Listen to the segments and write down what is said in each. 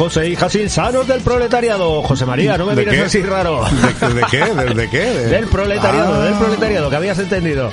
Hola, hijos e hijas insanos del proletariado. José María, no me ¿De mires qué? así raro. ¿De, de qué? ¿De, de qué? De- Del proletariado, Ah, del proletariado, que habías entendido.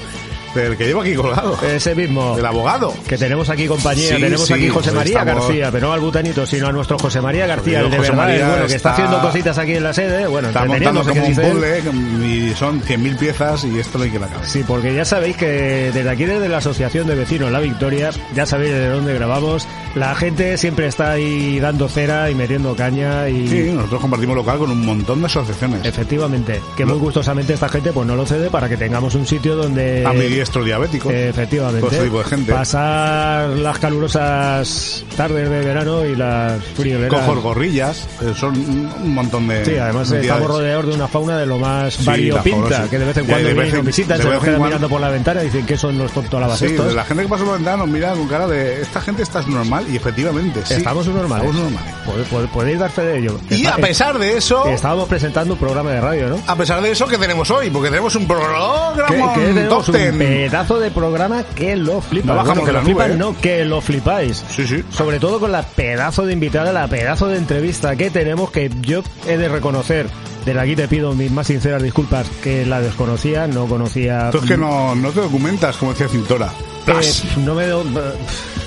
Del que llevo aquí colgado. Ese mismo. Del abogado. Que tenemos aquí compañía, Sí, tenemos sí, aquí José María estamos- García, pero no al butanito, sino a nuestro José María García, el de José verdad, María el bueno, que está está- haciendo cositas aquí en la sede, bueno, Está montando como un puzzle y son 100.000 piezas y esto no hay que la cabeza. Sí, porque ya sabéis que desde aquí, desde la Asociación de Vecinos La Victoria, ya sabéis de dónde grabamos, la gente siempre está ahí dando cera y metiendo caña y... Sí, nosotros compartimos local con un montón de asociaciones. Efectivamente, que muy gustosamente esta gente pues no lo cede para que tengamos un sitio donde... A mi diestro diabético. Efectivamente. Todo ese tipo de gente. Pasar las calurosas tardes de verano y las frioleras. Con jorgorrillas. eh, Son un montón de. Sí, además entidades. estamos rodeados de una fauna de lo más Sí, variopinta, que de vez en cuando vienen nos visitan, se nos quedan mirando por la ventana y dicen que son los tontolabas Sí, estos. la gente que pasa por la ventana nos mira con cara de esta gente está normal y efectivamente sí. Estamos normales. Estamos normales. Podéis dar fe de ello. Y a pesar de eso, Estábamos presentando un programa de radio, ¿no? a pesar de eso, ¿qué tenemos hoy? Porque tenemos un programa Que, que tenemos top un 10. Pedazo de programa que lo flipa. No bajamos que de la lo flipan, nube, ¿eh? no, que lo flipáis. Sí, sí. Sobre todo con la pedazo de invitada, la pedazo de entrevista que tenemos, que yo he de reconocer. Desde aquí te pido mis más sinceras disculpas, que la desconocía, no conocía... Tú es que no, no te documentas, como decía Cintora. Eh, no me do...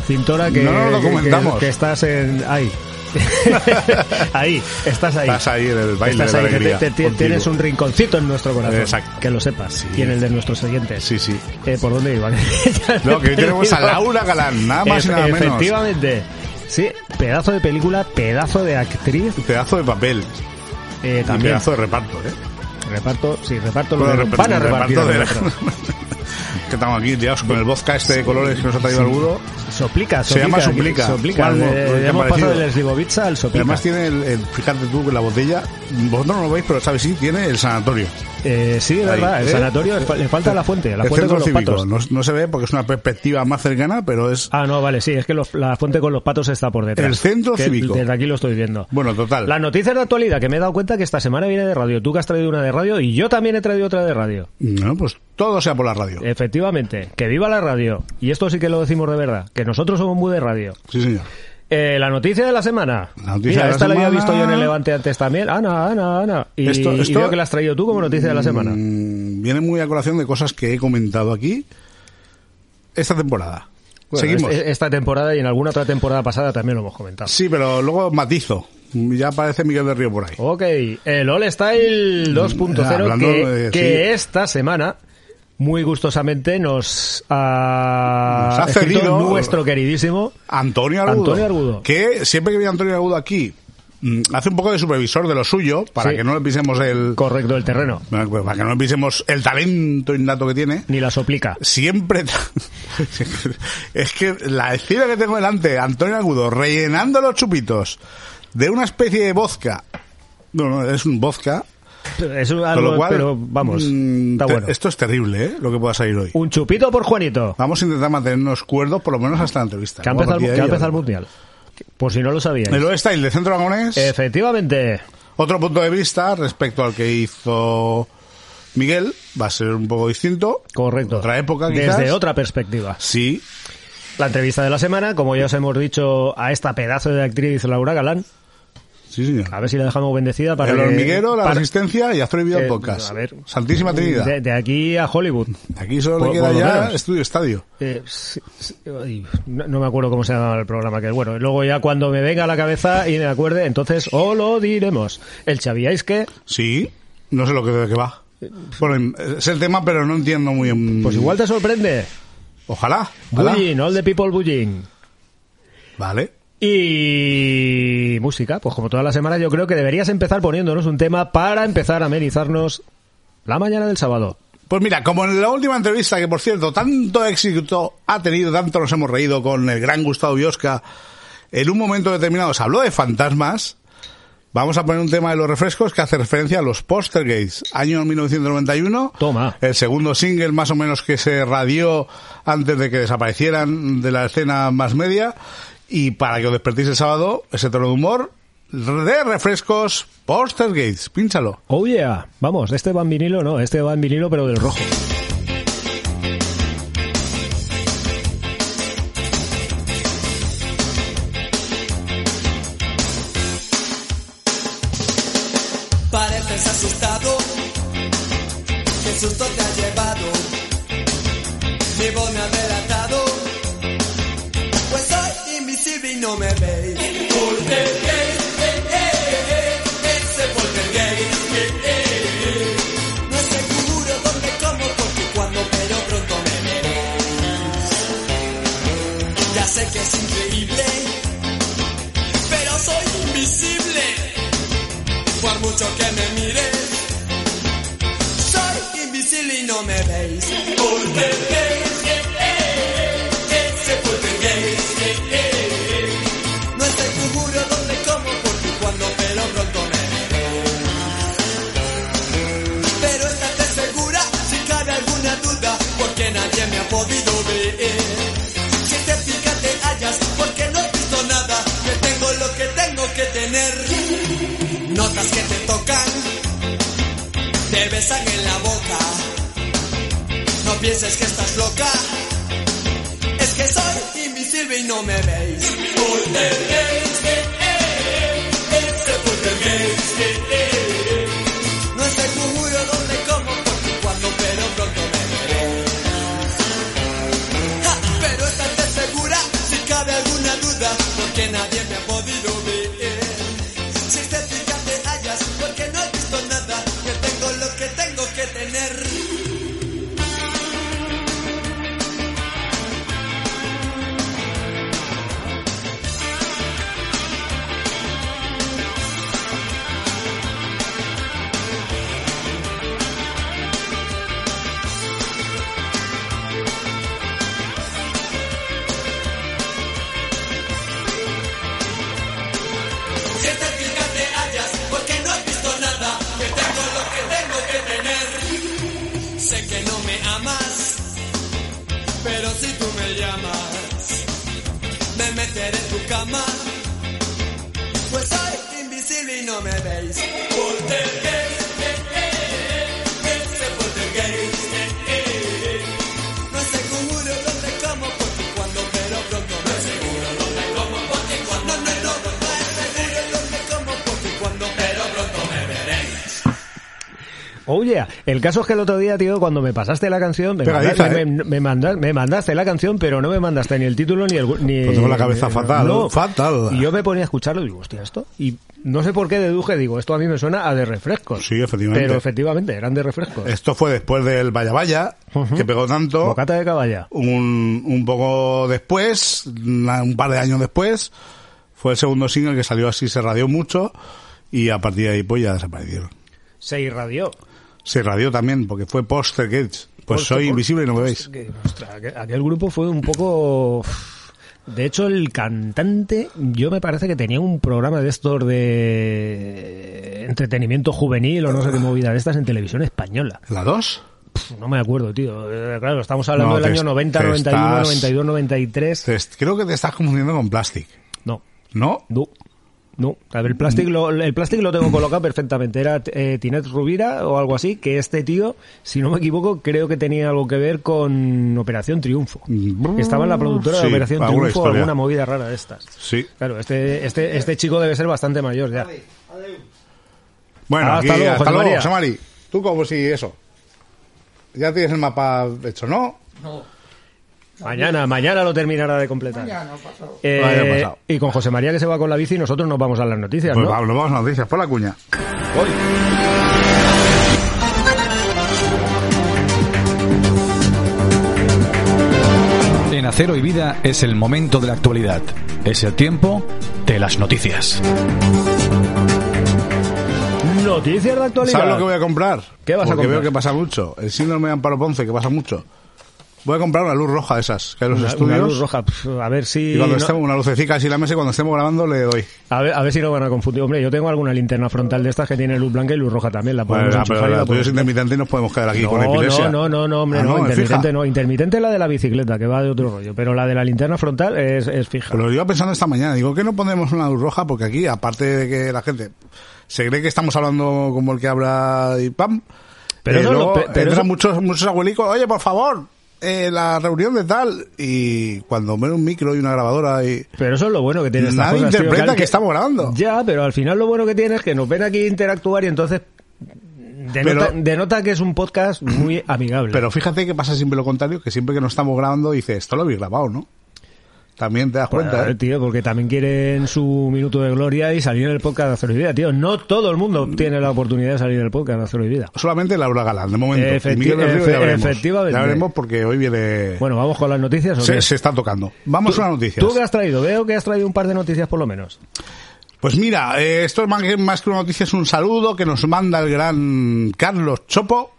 Cintora que, No lo que- comentamos. que, que estás en... Ahí. ahí, estás ahí. Estás ahí en el baile Estás de la ahí, que alegría. te- te- contigo. tienes un rinconcito en nuestro corazón. Exacto. Que lo sepas. Sí. Y en el de nuestros oyentes. Sí, sí. Eh, ¿Por dónde iban? No, que hoy tenemos a. Laura Galán, nada más y nada menos. Efectivamente. Sí, pedazo de película, pedazo de actriz. Pedazo de papel. Eh, Y también. pedazo de reparto, ¿eh? Reparto, sí, reparto lo de- van a repartir reparto de-. que estamos aquí liados con el vodka este de colores que nos ha traído Alguno. Soplica, Se llama soplica. Soplica. Soplica. Bueno, Eh, pues, ¿qué hemos pasado del Slivovitza al soplica. además tiene el, el- fíjate tú que la botella, vosotros no lo veis, pero sabes sí, tiene el sanatorio. Eh, sí, es verdad, el ¿eh? sanatorio, le fa- le falta la fuente, la el fuente con centro los cívico. patos. No, no se ve porque es una perspectiva más cercana, pero es Ah, no, vale, sí, es que los- la fuente con los patos está por detrás. El centro Que cívico. Desde aquí lo estoy viendo. bueno, total. Las noticias de actualidad, que me he dado cuenta que esta semana viene de radio. Tú que has traído una de radio y yo también he traído otra de radio. No, pues todo sea por la radio. Efectivamente, que viva la radio. Y esto sí que lo decimos de verdad, que nosotros somos muy de radio. Sí, señor. Eh, la noticia de la semana. La noticia Mira, de la esta la había visto yo en el Levante antes también. Ana, Ana, Ana. Y, Esto- y esto- veo que la has traído tú como noticia de la semana. Mm, viene muy a colación de cosas que he comentado aquí esta temporada. Bueno, Seguimos. es- Esta temporada y en alguna otra temporada pasada también lo hemos comentado. Sí, pero luego matizo. Ya aparece Miguel de Río por ahí. Ok, el All Style 2.0 Mm, que, de- que sí. esta semana muy gustosamente nos ha, Nos ha cedido- nuestro queridísimo Antonio Argudo. Antonio Argudo. Que siempre que viene Antonio Argudo aquí, mm, hace un poco de supervisor de lo suyo, para Sí. que no le pisemos el. correcto del terreno, pues Para que no le pisemos el talento innato que tiene. ni la soplica. Siempre. es que la escena que tengo delante, Antonio Agudo, rellenando los chupitos de una especie de vodka. No, no, es un vodka. Es Con algo, lo cual. pero vamos, mm, está bueno. Esto es terrible, ¿eh? Lo que pueda salir hoy. Un chupito por Juanito, Vamos a intentar mantenernos cuerdos, por lo menos hasta la entrevista. que ha empezado, el- el mundial. Por si no lo sabíais. El Style de Centro Aragonés. Efectivamente. Otro punto de vista respecto al que hizo Miguel va a ser un poco distinto. Correcto. Otra época, quizás. Desde otra perspectiva. Sí, La entrevista de la semana, como ya os hemos dicho, a esta pedazo de actriz Laura Galán. Sí Sí, señor. A ver si la dejamos bendecida para el que- hormiguero, la para- resistencia y y Vida Eh, Podcast. a ver. Santísima Trinidad. De, de aquí a Hollywood. Aquí solo le queda ya estudio estadio. Eh, sí, sí, ay, no, no me acuerdo cómo se llama el programa, que bueno, luego ya cuando me venga a la cabeza y me acuerde, entonces o lo diremos. El sabíais que, Sí, no sé lo que de qué va. Bueno, es el tema, pero no entiendo muy bien. pues igual te sorprende. Ojalá. ojalá. Bullying, all the people bullying. Vale. Y música, pues como toda la semana yo creo que deberías empezar poniéndonos un tema para empezar a amenizarnos la mañana del sábado. Pues mira, como en la última entrevista, que por cierto, tanto éxito ha tenido, tanto nos hemos reído con el gran Gustavo Biosca, en un momento determinado se habló de fantasmas, vamos a poner un tema de los refrescos que hace referencia a los Postergates, año 1991. Toma. El segundo single más o menos que se radió antes de que desaparecieran de la escena más media. Y para que os despertéis el sábado, ese tono de humor de refrescos Postergates. Pínchalo. Oh yeah, vamos, este va vinilo, no, este va vinilo pero del rojo. No me veis. Poltergeist, eh, eh, eh, ese poltergeist, eh, eh, eh. No es seguro dónde, cómo, porque cuando, pero pronto me veréis. Ya sé que es increíble, pero soy invisible. Por mucho que me pienses que estás loca, es que soy invisible y no me veis. Me llamas, me meteré en tu cama. Pues soy invisible y no me veis. Oh yeah, el caso es que el otro día, tío, cuando me pasaste la canción, me, ¿eh? me, me manda- me mandaste la canción, pero no me mandaste ni el título ni el... Ni, Pues tengo la cabeza fatal, fatal. Y yo me ponía a escucharlo y digo, hostia, esto... Y no sé por qué deduje, digo, esto a mí me suena a de refrescos. Sí, efectivamente. Pero efectivamente, eran de refrescos. Esto fue después del Vaya Vaya, que pegó tanto. Bocata de caballa. Un, un poco después, un par de años después, fue el segundo single que salió así, se radió mucho y a partir de ahí pues ya desaparecieron. Se irradió. Se radió también porque fue Poster Gates. Pues Poster- soy invisible y no me veis. Ostras, aquel, aquel grupo fue un poco... De hecho, el cantante, yo me parece que tenía un programa de estos de entretenimiento juvenil o no sé qué movida de estas en televisión española. ¿La 2? Pff, No me acuerdo, tío. Eh, Claro, estamos hablando No, del año est- 90, te 91, estás- 92, 93. Creo que te estás confundiendo con Plastic. No, ¿No? no. No, a ver, el plástico lo, el plástico lo tengo colocado perfectamente. Era eh, Tinet Rubira o algo así, que este tío, si no me equivoco, creo que tenía algo que ver con Operación Triunfo. Que estaba en la productora de Operación alguna Triunfo o historia. alguna movida rara de estas. Sí. Claro, este, este, este chico debe ser bastante mayor ya. Bueno, Ah, aquí, hasta luego, hasta luego, María. José Mari. Tú como si eso. Ya tienes el mapa hecho, ¿no? Mañana, mañana lo terminará de completar. Eh, Mañana pasado. y con José María que se va con la bici, nosotros nos vamos a las noticias, Pues ¿no? vamos, vamos a noticias, por la cuña. En Acero y Vida es el momento de la actualidad. Es el tiempo de las noticias. Noticias de actualidad. ¿Sabes lo que voy a comprar? ¿Qué vas a Porque comprar? veo que pasa mucho. El síndrome de Amparo Ponce, que pasa mucho. Voy a comprar una luz roja de esas, que hay los Una, estudios. una luz roja. Pf, A ver si. Y cuando no- estemos, una lucecica así en la mesa y cuando estemos grabando le doy. a, ver, a ver si no van a confundir. Hombre, yo tengo alguna linterna frontal de estas que tiene luz blanca y luz roja también. La Bueno, podemos enchufar pero la podemos- intermitente y nos podemos quedar aquí no, con epilepsia. no, no, no, hombre, Ah, no, ¿es intermitente fija? no. Intermitente es la de la bicicleta, que va de otro rollo. Pero la de la linterna frontal es, es fija. Lo iba pensando esta mañana. Digo, ¿qué no ponemos una luz roja? Porque aquí, aparte de que la gente se cree que estamos hablando como el que habla y pam, Pero eh, luego pero eso- muchos, muchos abuelicos, oye, por favor, eh, la reunión de tal. Y cuando ven un micro y una grabadora y... Pero eso es lo bueno que tiene Nadie interpreta que estamos grabando. Ya, pero al final lo bueno que tiene es que nos ven aquí interactuar y entonces denota, Pero- denota que es un podcast muy amigable. Pero fíjate que pasa siempre lo contrario, que siempre que nos estamos grabando dice, esto lo habéis grabado, ¿no? También te das Bueno, cuenta, ¿eh? tío, porque también quieren su minuto de gloria y salir en el podcast de Acero y Vida, tío. No todo el mundo tiene la oportunidad de salir en el podcast de Acero y Vida. Solamente Laura Galán, de momento. Efecti- ya veremos. efectivamente. Ya veremos porque hoy viene... Bueno, vamos con las noticias. ¿o se, qué? se está tocando. Vamos a las noticias. ¿Tú qué has traído? Veo que has traído un par de noticias por lo menos. Pues mira, eh, esto es más que, más que una noticia, es un saludo que nos manda el gran Carlos Chopo,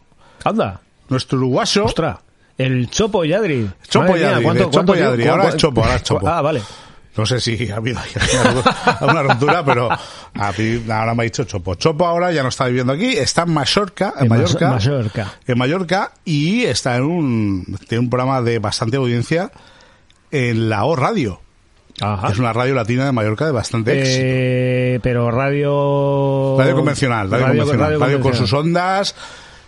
Anda, nuestro uruguayo. ostras. El Chopo Yadri. Chopo Madre mía, Yadri, ¿cuánto- Chopo Yadri. cu- Ahora es Chopo, ahora es Chopo. Ah, vale. No sé si ha habido alguna ruptura, pero a mí ahora me ha dicho Chopo. Chopo ahora ya no está viviendo aquí, está en Mallorca, en, En Mallorca, Mallorca. en Mallorca y está en un tiene un programa de bastante audiencia en la O Radio. Ajá. Es una radio latina de Mallorca de bastante éxito. Eh, pero radio... Radio convencional, radio, convencional, radio, con sus ondas,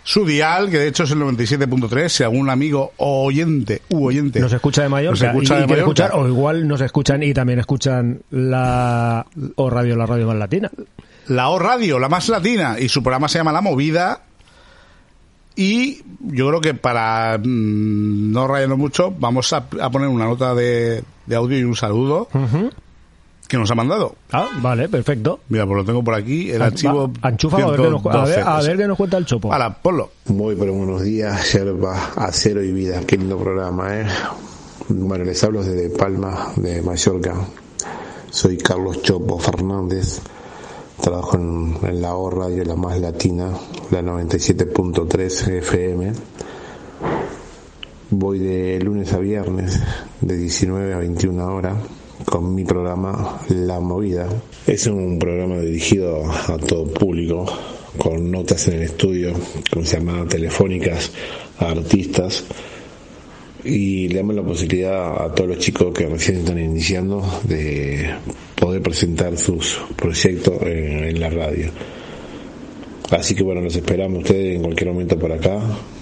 su dial, que de hecho es el 97.3, si algún amigo o oyente u oyente Nos escucha de Mallorca nos escucha y, y de Mallorca, escuchar, o igual nos escuchan y también escuchan la o radio, la radio más latina. la O Radio, la más latina, y su programa se llama La Movida. Y yo creo que para mm, no rayarnos mucho, vamos a, a poner una nota de, de audio y un saludo que nos ha mandado. Ah, vale, perfecto. Mira, pues lo tengo por aquí, el archivo. Va, Enchúfalo a ver, qué nos, cu- a, ver, 112. a ver qué nos cuenta el chopo. Hala, ponlo. Muy pero buenos días, Yerba, Acero y Vida, qué lindo programa, ¿eh? Bueno, les hablo desde Palma, de Mallorca. Soy Carlos Chopo Fernández, trabajo en, en la O Radio, la más latina, la 97.3 FM. Voy de lunes a viernes, de 19 a 21 horas, con mi programa La Movida. Es un programa dirigido a todo público, con notas en el estudio, con llamadas telefónicas a artistas. Y le damos la posibilidad a todos los chicos que recién están iniciando de poder presentar sus proyectos en, la radio. Así que bueno, los esperamos ustedes en cualquier momento por acá.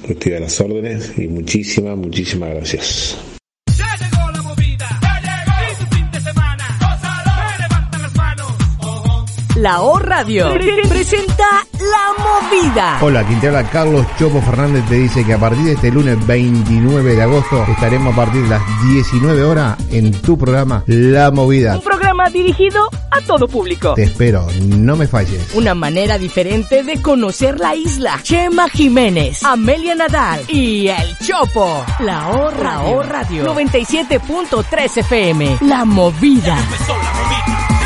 Estoy a las órdenes y muchísimas, muchísimas gracias. La O Radio presenta La Movida. Hola, quien te habla Carlos Chopo Fernández te dice que a partir de este lunes 29 de agosto estaremos a partir de las 19 horas en tu programa La Movida. Un programa dirigido a todo público. Te espero, no me falles. Una manera diferente de conocer la isla. Chema Jiménez, Amelia Nadal y El Chopo. La O Radio. Radio. 97.3 FM. La Movida. Empezó la movida.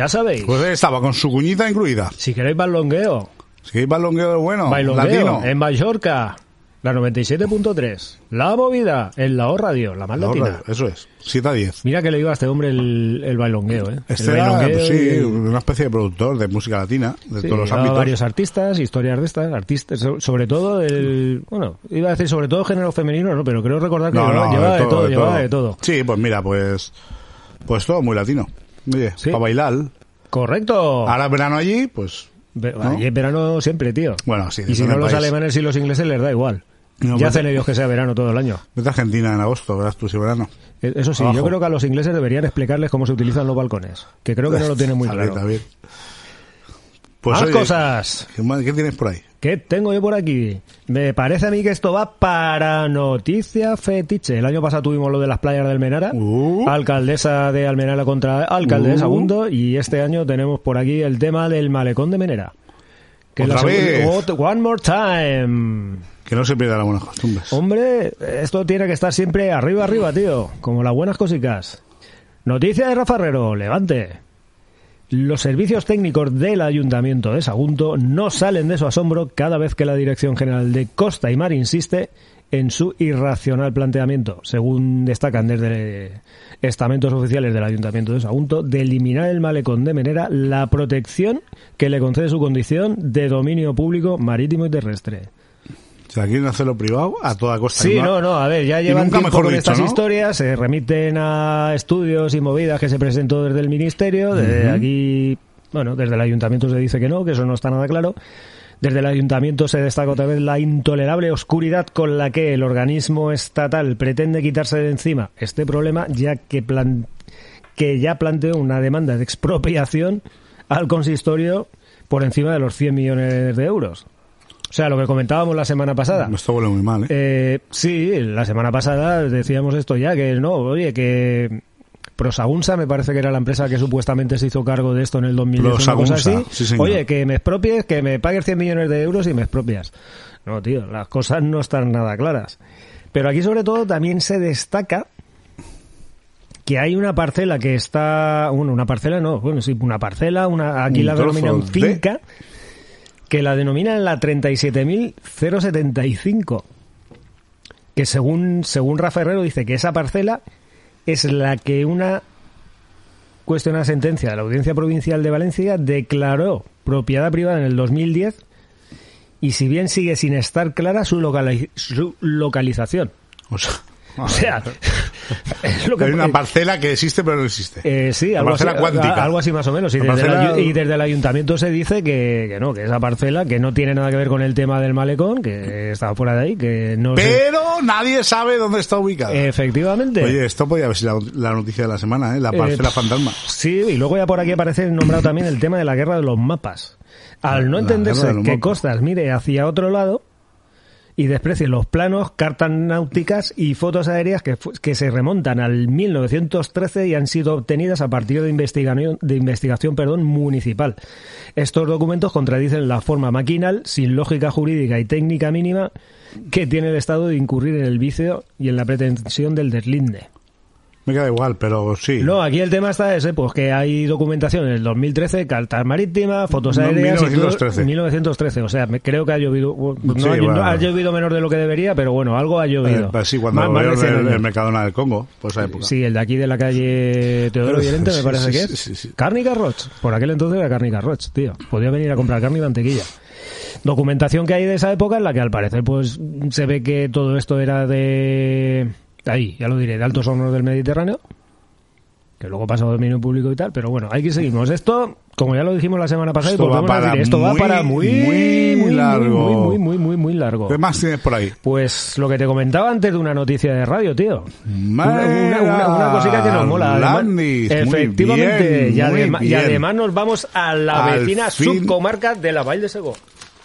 Ya sabéis, Pues estaba con su cuñita incluida. si queréis bailongueo, Si queréis bailongueo bueno, bailongueo latino. en Mallorca, La 97.3. La movida en la O Radio, la más La latina. eso es. 7 a 10. Mira que le iba a este hombre el, el bailongueo, ¿eh? Este el era, bailongueo pues sí, y- una especie de productor de música latina, de Sí, todos los ámbitos. varios artistas, historias de estas, artistas, so- sobre todo del, bueno, iba a decir sobre todo género femenino, no, pero creo recordar que No, llevaba, no, llevaba de, todo, de llevaba de todo. Sí, pues mira, pues pues todo muy latino. Oye, Sí. para bailar. Correcto. Ahora verano allí, pues Ve- ¿no? allí es verano siempre, tío. Bueno, sí, y si no los país. alemanes y los ingleses les da igual. No, ya pues- hacen ellos que sea verano todo el año. vete a Argentina en agosto, verás tú si verano. E- Eso sí, Abajo. yo creo que a los ingleses deberían explicarles cómo se utilizan los balcones, que creo que no lo tienen muy claro. Pues Más oye, cosas. ¿qué, más- qué tienes por ahí? ¿Qué tengo yo por aquí? Me parece a mí que esto va para noticia fetiche. El año pasado tuvimos lo de las playas de Almenara, Uh. alcaldesa de Almenara contra alcalde de Uh. Y este año tenemos por aquí el tema del malecón de Menera. Que ¿Otra vez? One more time. Que no se pierdan las buenas costumbres. Hombre, esto tiene que estar siempre arriba, arriba, tío. Como las buenas cosicas. Noticia de Rafa Herrero, levante. Los servicios técnicos del Ayuntamiento de Sagunto no salen de su asombro cada vez que la Dirección General de Costa y Mar insiste en su irracional planteamiento, según destacan desde estamentos oficiales del Ayuntamiento de Sagunto, de eliminar el malecón de Menera la protección que le concede su condición de dominio público marítimo y terrestre. O sea, quieren hacerlo privado a toda costa. Sí, no, no, a ver, ya llevan nunca tiempo mejor con dicho, estas ¿no? historias, se remiten a estudios y movidas que se presentó desde el Ministerio, desde aquí, bueno, desde el Ayuntamiento se dice que no, que eso no está nada claro. Desde el Ayuntamiento se destaca otra vez la intolerable oscuridad con la que el organismo estatal pretende quitarse de encima este problema, ya que, plan- que ya planteó una demanda de expropiación al consistorio por encima de los 100 millones de euros. O sea, lo que comentábamos la semana pasada. Esto huele muy mal, ¿eh? Eh, sí, la semana pasada decíamos esto ya, que no, oye, que Prosagunsa me parece que era la empresa que supuestamente se hizo cargo de esto en el 2010, una cosa así. sí, oye, que me expropies, que me pagues 100 millones de euros y me expropias. No, tío, las cosas no están nada claras. Pero aquí sobre todo también se destaca que hay una parcela que está, bueno, una parcela no, bueno, sí, una parcela, una, aquí Un la denominan de- finca, que la denominan la 37.075 que según, según Rafa Herrero dice que esa parcela es la que una cuestionada sentencia de la Audiencia Provincial de Valencia declaró propiedad privada en el 2010 y si bien sigue sin estar clara su, su localización. O sea, O sea, es lo que hay una parcela que existe pero no existe. eh, sí, algo así, parcela cuántica. algo así más o menos. Y desde, el parcela- ayu- y desde el ayuntamiento se dice que, que no, que esa parcela, que no tiene nada que ver con el tema del malecón, que estaba fuera de ahí, que no se- Pero nadie sabe dónde está ubicada. Efectivamente. Oye, esto podría haber sido la, la noticia de la semana, ¿eh? La parcela Eh, fantasma. Sí, y luego ya por aquí aparece nombrado también el tema de la guerra de los mapas. Al no La entenderse que mapas. Costas mire hacia otro lado y desprecie los planos, cartas náuticas y fotos aéreas que, que se remontan al 1913 y han sido obtenidas a partir de investigación, de investigación perdón, municipal. Estos documentos contradicen la forma maquinal, sin lógica jurídica y técnica mínima, que tiene el Estado de incurrir en el vicio y en la pretensión del deslinde. Me queda igual, pero sí. No, aquí el tema está ese, pues que hay documentación en el 2013, cartas marítimas, fotos No, aéreas y todo- 1913. 1913, o sea, me- creo que ha llovido, no, Sí, ha, no bueno. ha llovido menos de lo que debería, pero bueno, algo ha llovido. Eh, pues sí, cuando Más- más de veo 100 el, el Mercadona del Congo, por esa época. Sí, el de aquí de la calle Teodoro Llorente me parece sí, que es. sí, sí. Cárnica Roch. Por aquel entonces era Cárnica Roch, tío. Podía venir a comprar carne y mantequilla. Documentación que hay de esa época en la que al parecer pues se ve que todo esto era de... Ahí, ya lo diré, de altos hornos del Mediterráneo. Que luego pasa a dominio público y tal, pero bueno, aquí seguimos. Esto, como ya lo dijimos la semana pasada, Esto y va a para decir, esto va muy, para muy, muy muy largo. Muy, muy, muy, muy, muy largo. ¿Qué más tienes por ahí? Pues lo que te comentaba antes de una noticia de radio, tío. Una, una, una, una cosita que nos mola. Landis, efectivamente. bien, y, además nos vamos a la Al vecina fin. subcomarca de la Valle de Segó.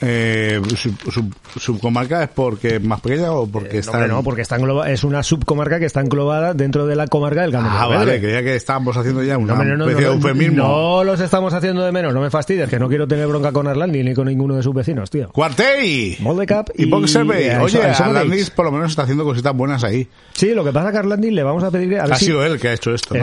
Eh, sub- sub- ¿Subcomarca es porque es más pequeña o porque Eh, está no, en- no, porque está engloba- es una subcomarca que está englobada dentro de la comarca del Campo Ah, vale, creía que estábamos haciendo ya una No, no, no, especie de eufemismo. no los estamos haciendo de menos, no me fastidies, que no quiero tener bronca con Arlandi ni con ninguno de sus vecinos, tío. Cuartey Moldecap y y- Oye, a eso me Landis veis. por lo menos está haciendo cositas buenas ahí. Sí, lo que pasa que a Arlandi le vamos a pedir... A ver Ha si- sido él que ha hecho esto,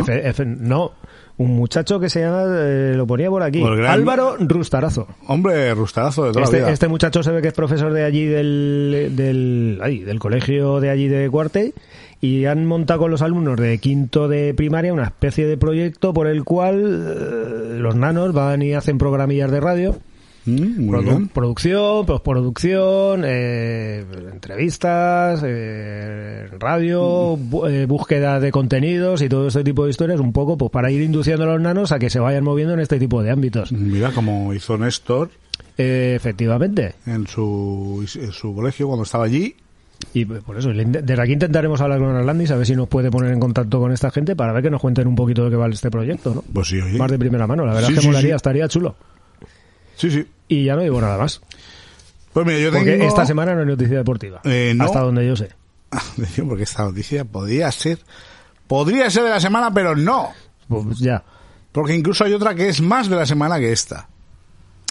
no. Un muchacho que se llama, eh, lo ponía por aquí, gran- Álvaro Rustarazo. Hombre, rustarazo de toda la Este, vida. este muchacho se ve que es profesor de allí del, del, ay, del colegio de allí de Cuarte y han montado con los alumnos de quinto de primaria una especie de proyecto por el cual eh, los nanos van y hacen programillas de radio. Mm, muy Produ- bien. producción, postproducción, eh, entrevistas, eh, radio, bu- eh, búsqueda de contenidos y todo este tipo de historias, un poco pues para ir induciendo a los nanos a que se vayan moviendo en este tipo de ámbitos. Mira como hizo Néstor Eh, efectivamente. en su, en su colegio cuando estaba allí. Y por eso, desde aquí intentaremos hablar con Arlandis a ver si nos puede poner en contacto con esta gente para ver que nos cuenten un poquito de qué vale este proyecto, ¿no? Pues sí, oye. Más de primera mano, la verdad Sí, es que sí, molaría, sí. estaría chulo. Sí, sí. Y ya no digo nada más. Pues mira, yo Porque tengo... esta semana no hay noticia deportiva. Eh, no. Hasta donde yo sé. Atención, porque esta noticia podría ser... Podría ser de la semana, pero no. Pues ya. Porque incluso hay otra que es más de la semana que esta.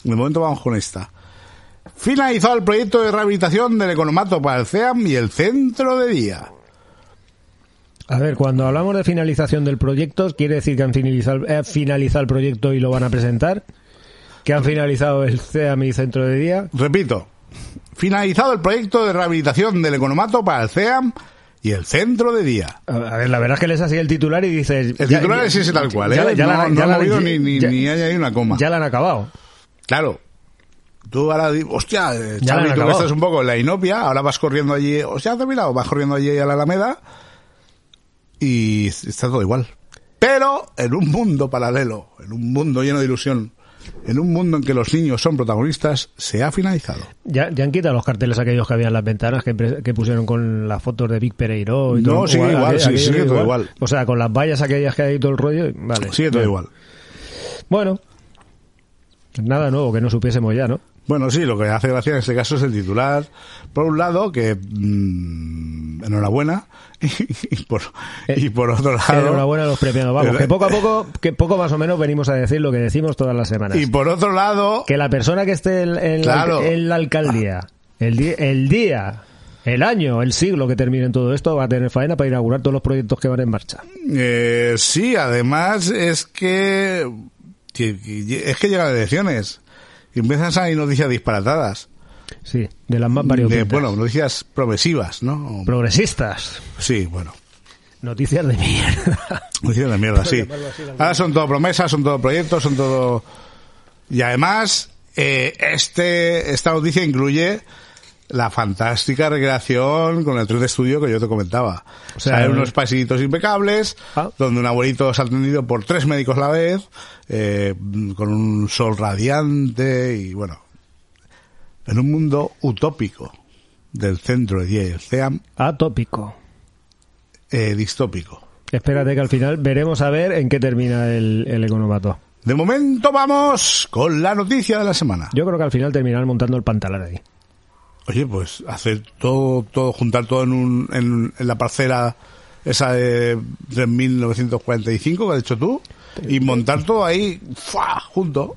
De momento vamos con esta. Finalizado el proyecto de rehabilitación del economato para el CEAM y el centro de día. A ver, cuando hablamos de finalización del proyecto, ¿quiere decir que han finalizado, eh, finalizado el proyecto y lo van a presentar? ¿Que han finalizado el CEAM y centro de día? Repito, finalizado el proyecto de rehabilitación del economato para el CEAM y el centro de día. A ver, la verdad es que lees así el titular y dices... El ya- titular es ese tal cual, ¿eh? ya no la- no ya ha movido ni, ni, ni hay una coma. Ya la han acabado. Claro. Tú ahora, hostia, eh, han tú que estás un poco en la inopia, ahora vas corriendo allí, hostia, has terminado, vas corriendo allí a la Alameda y está todo igual. Pero en un mundo paralelo, en un mundo lleno de ilusión, en un mundo en que los niños son protagonistas, se ha finalizado. Ya, ya han quitado los carteles aquellos que había en las ventanas que, pusieron con las fotos de Vic Pereiro y No, todo. sigue igual, sí, aquello sigue todo igual. O sea, con las vallas aquellas que hay todo el rollo, vale. Sigue todo Bien. igual. Bueno, nada nuevo que no supiésemos ya, ¿no? Bueno, sí, lo que hace gracia en este caso es el titular. Por un lado, que mm, enhorabuena, y por, y por otro lado... Enhorabuena a los premiados. Vamos, Eh, que poco a poco, que poco más o menos venimos a decir lo que decimos todas las semanas. Y por otro lado, Que la persona que esté en, en la- Claro. en la, alcaldía, el, el día, el año, el siglo que termine en todo esto, va a tener faena para inaugurar todos los proyectos que van en marcha. Eh, sí, además es que, que- que- es que llegan elecciones empiezan a salir noticias disparatadas. Sí, de las más De, variopintas. bueno, noticias progresivas, ¿no? Progresistas. Sí, bueno. Noticias de mierda. Noticias de mierda, sí. Ahora son todo promesas, son todo proyectos, son todo... Y además, eh, este esta noticia incluye la fantástica recreación con el 3 de estudio que yo te comentaba. O sea, unos pasillitos impecables, Ah. donde un abuelito es atendido por tres médicos a la vez, eh, con un sol radiante y bueno, en un mundo utópico del centro de CEAM, Atópico. eh, distópico. Espérate que al final veremos a ver en qué termina el, el economato. De momento vamos con la noticia de la semana. Yo creo que al final terminarán montando el pantalón ahí. Oye, pues hacer todo, todo, juntar todo en, un, en, en la parcela esa de 3.945 que has dicho tú y montar todo ahí, ¡fua! junto.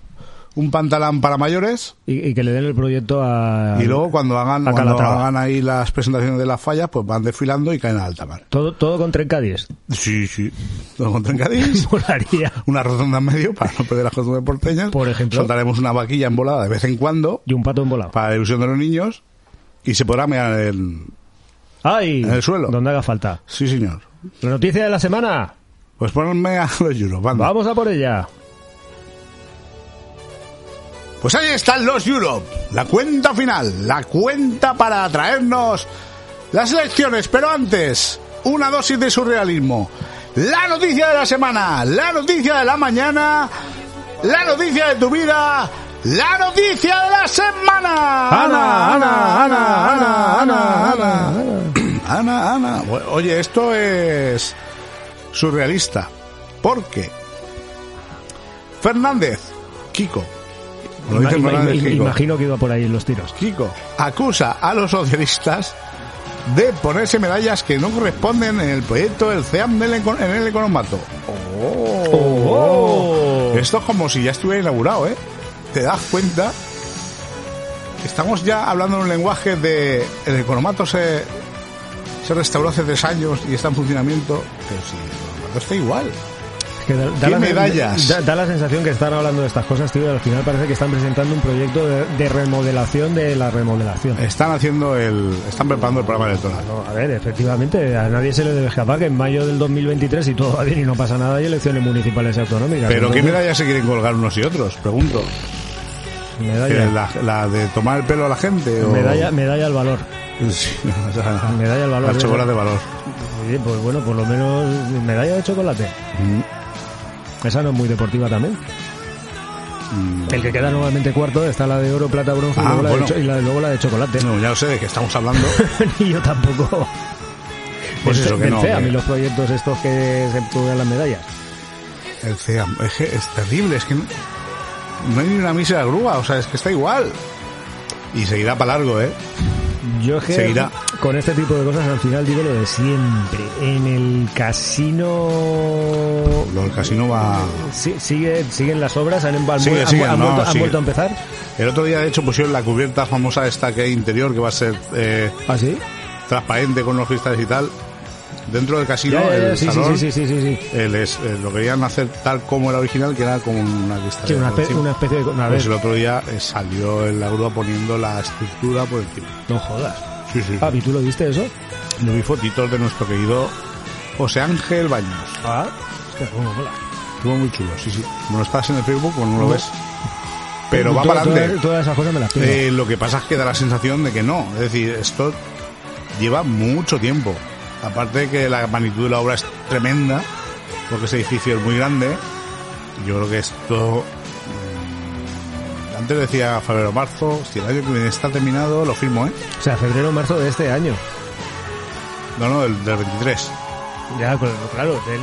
Un pantalón para mayores Y, y que le den el proyecto a... y luego cuando hagan, cuando hagan ahí las presentaciones de las fallas, pues van desfilando y caen a alta mar. Todo, todo con trencadís. Sí, sí. Todo con trencadís. Una rotonda en medio para no perder las costumbres porteñas. Por ejemplo. Soltaremos una vaquilla embolada de vez en cuando Y un pato embolado. para la ilusión de los niños y se podrá mear en... ¡Ay! En el suelo. Donde haga falta. Sí, señor. La noticia de la semana. Pues ponme a los Euros, anda. Vamos a por ella. Pues ahí están los Europe, la cuenta final, la cuenta para traernos las elecciones, pero antes, una dosis de surrealismo. La noticia de la semana, la noticia de la mañana, la noticia de tu vida, la noticia de la semana. Ana, Ana, Ana, Ana, Ana, Ana. Ana, Ana. Oye, esto es surrealista. ¿Por qué? Fernández, Kiko. Lo dice Fernández Kiko. imagino que iba por ahí en los tiros. Kiko acusa a los socialistas de ponerse medallas que no corresponden en el proyecto del CEAM del en el economato. Oh. Esto es como si ya estuviera inaugurado, ¿eh? ¿Te das cuenta? Estamos ya hablando en un lenguaje de... El economato se, se restauró hace tres años y está en funcionamiento. Pero si el economato está igual. Que da, da ¿Qué la, medallas? Da, da la sensación que están hablando de estas cosas, tío, y al final parece que están presentando un proyecto de, de remodelación de la remodelación. Están haciendo el. Están preparando el programa electoral. No, a ver, efectivamente, a nadie se le debe escapar que en mayo del 2023, si todo va bien y no pasa nada, hay elecciones municipales y autonómicas. Pero ¿qué medallas se quieren colgar unos y otros? Pregunto. Medalla, ¿Que ¿La, la de tomar el pelo a la gente? O... medalla, medalla al valor. Sí, o sea, Medalla al valor. de chocolate de valor. Oye, pues bueno, por lo menos medalla de chocolate. Esa no es muy deportiva también. El que queda normalmente cuarto está la de oro, plata, bronce y, Ah, luego la de bueno. cho- y la- luego la de chocolate. No, ya lo sé de qué estamos hablando. Ni yo tampoco. Pues eso que no, vence a que- mí los proyectos estos que se pongan las medallas. El CEAM. Es, que es terrible, es que no, hay ni una misa de grúa, o sea, es que está igual. Y seguirá para largo, ¿eh? Yo es que Seguirá. con este tipo de cosas al final digo lo de siempre. En el casino Lo del casino va... sí, sigue, siguen las obras, han, han- Sigue, han- han no, vuelto, han sigue. vuelto a empezar. El otro día, de hecho, pusieron la cubierta famosa esta que hay interior, que va a ser eh, ¿Ah, sí? transparente con los cristales y tal. Dentro del casino, el sí, salón, sí, sí, sí, sí, sí. eh, lo querían hacer tal como era original, que era como una cristal. Sí, una, espe- una especie de... A ver, Pues el otro día eh, salió en la grúa poniendo la estructura por encima. no jodas. Sí, sí. Papi, ¿tú lo viste eso? Yo vi fotitos de nuestro querido José Ángel Baños. Ah, mola. Estuvo muy chulo, sí, sí. No estás en el Facebook, pues no lo ves. Pero va para adelante. Todas, esas cosas me las. Eh, lo que pasa es que da la sensación de que no. Es decir, esto lleva mucho tiempo. Aparte de que la magnitud de la obra es tremenda, porque ese edificio es muy grande, yo creo que esto... mm, Antes decía febrero-marzo, si el año que viene está terminado, lo firmo, ¿eh? O sea, febrero marzo de este año. No, no, del, del 23. Ya, claro, claro ver,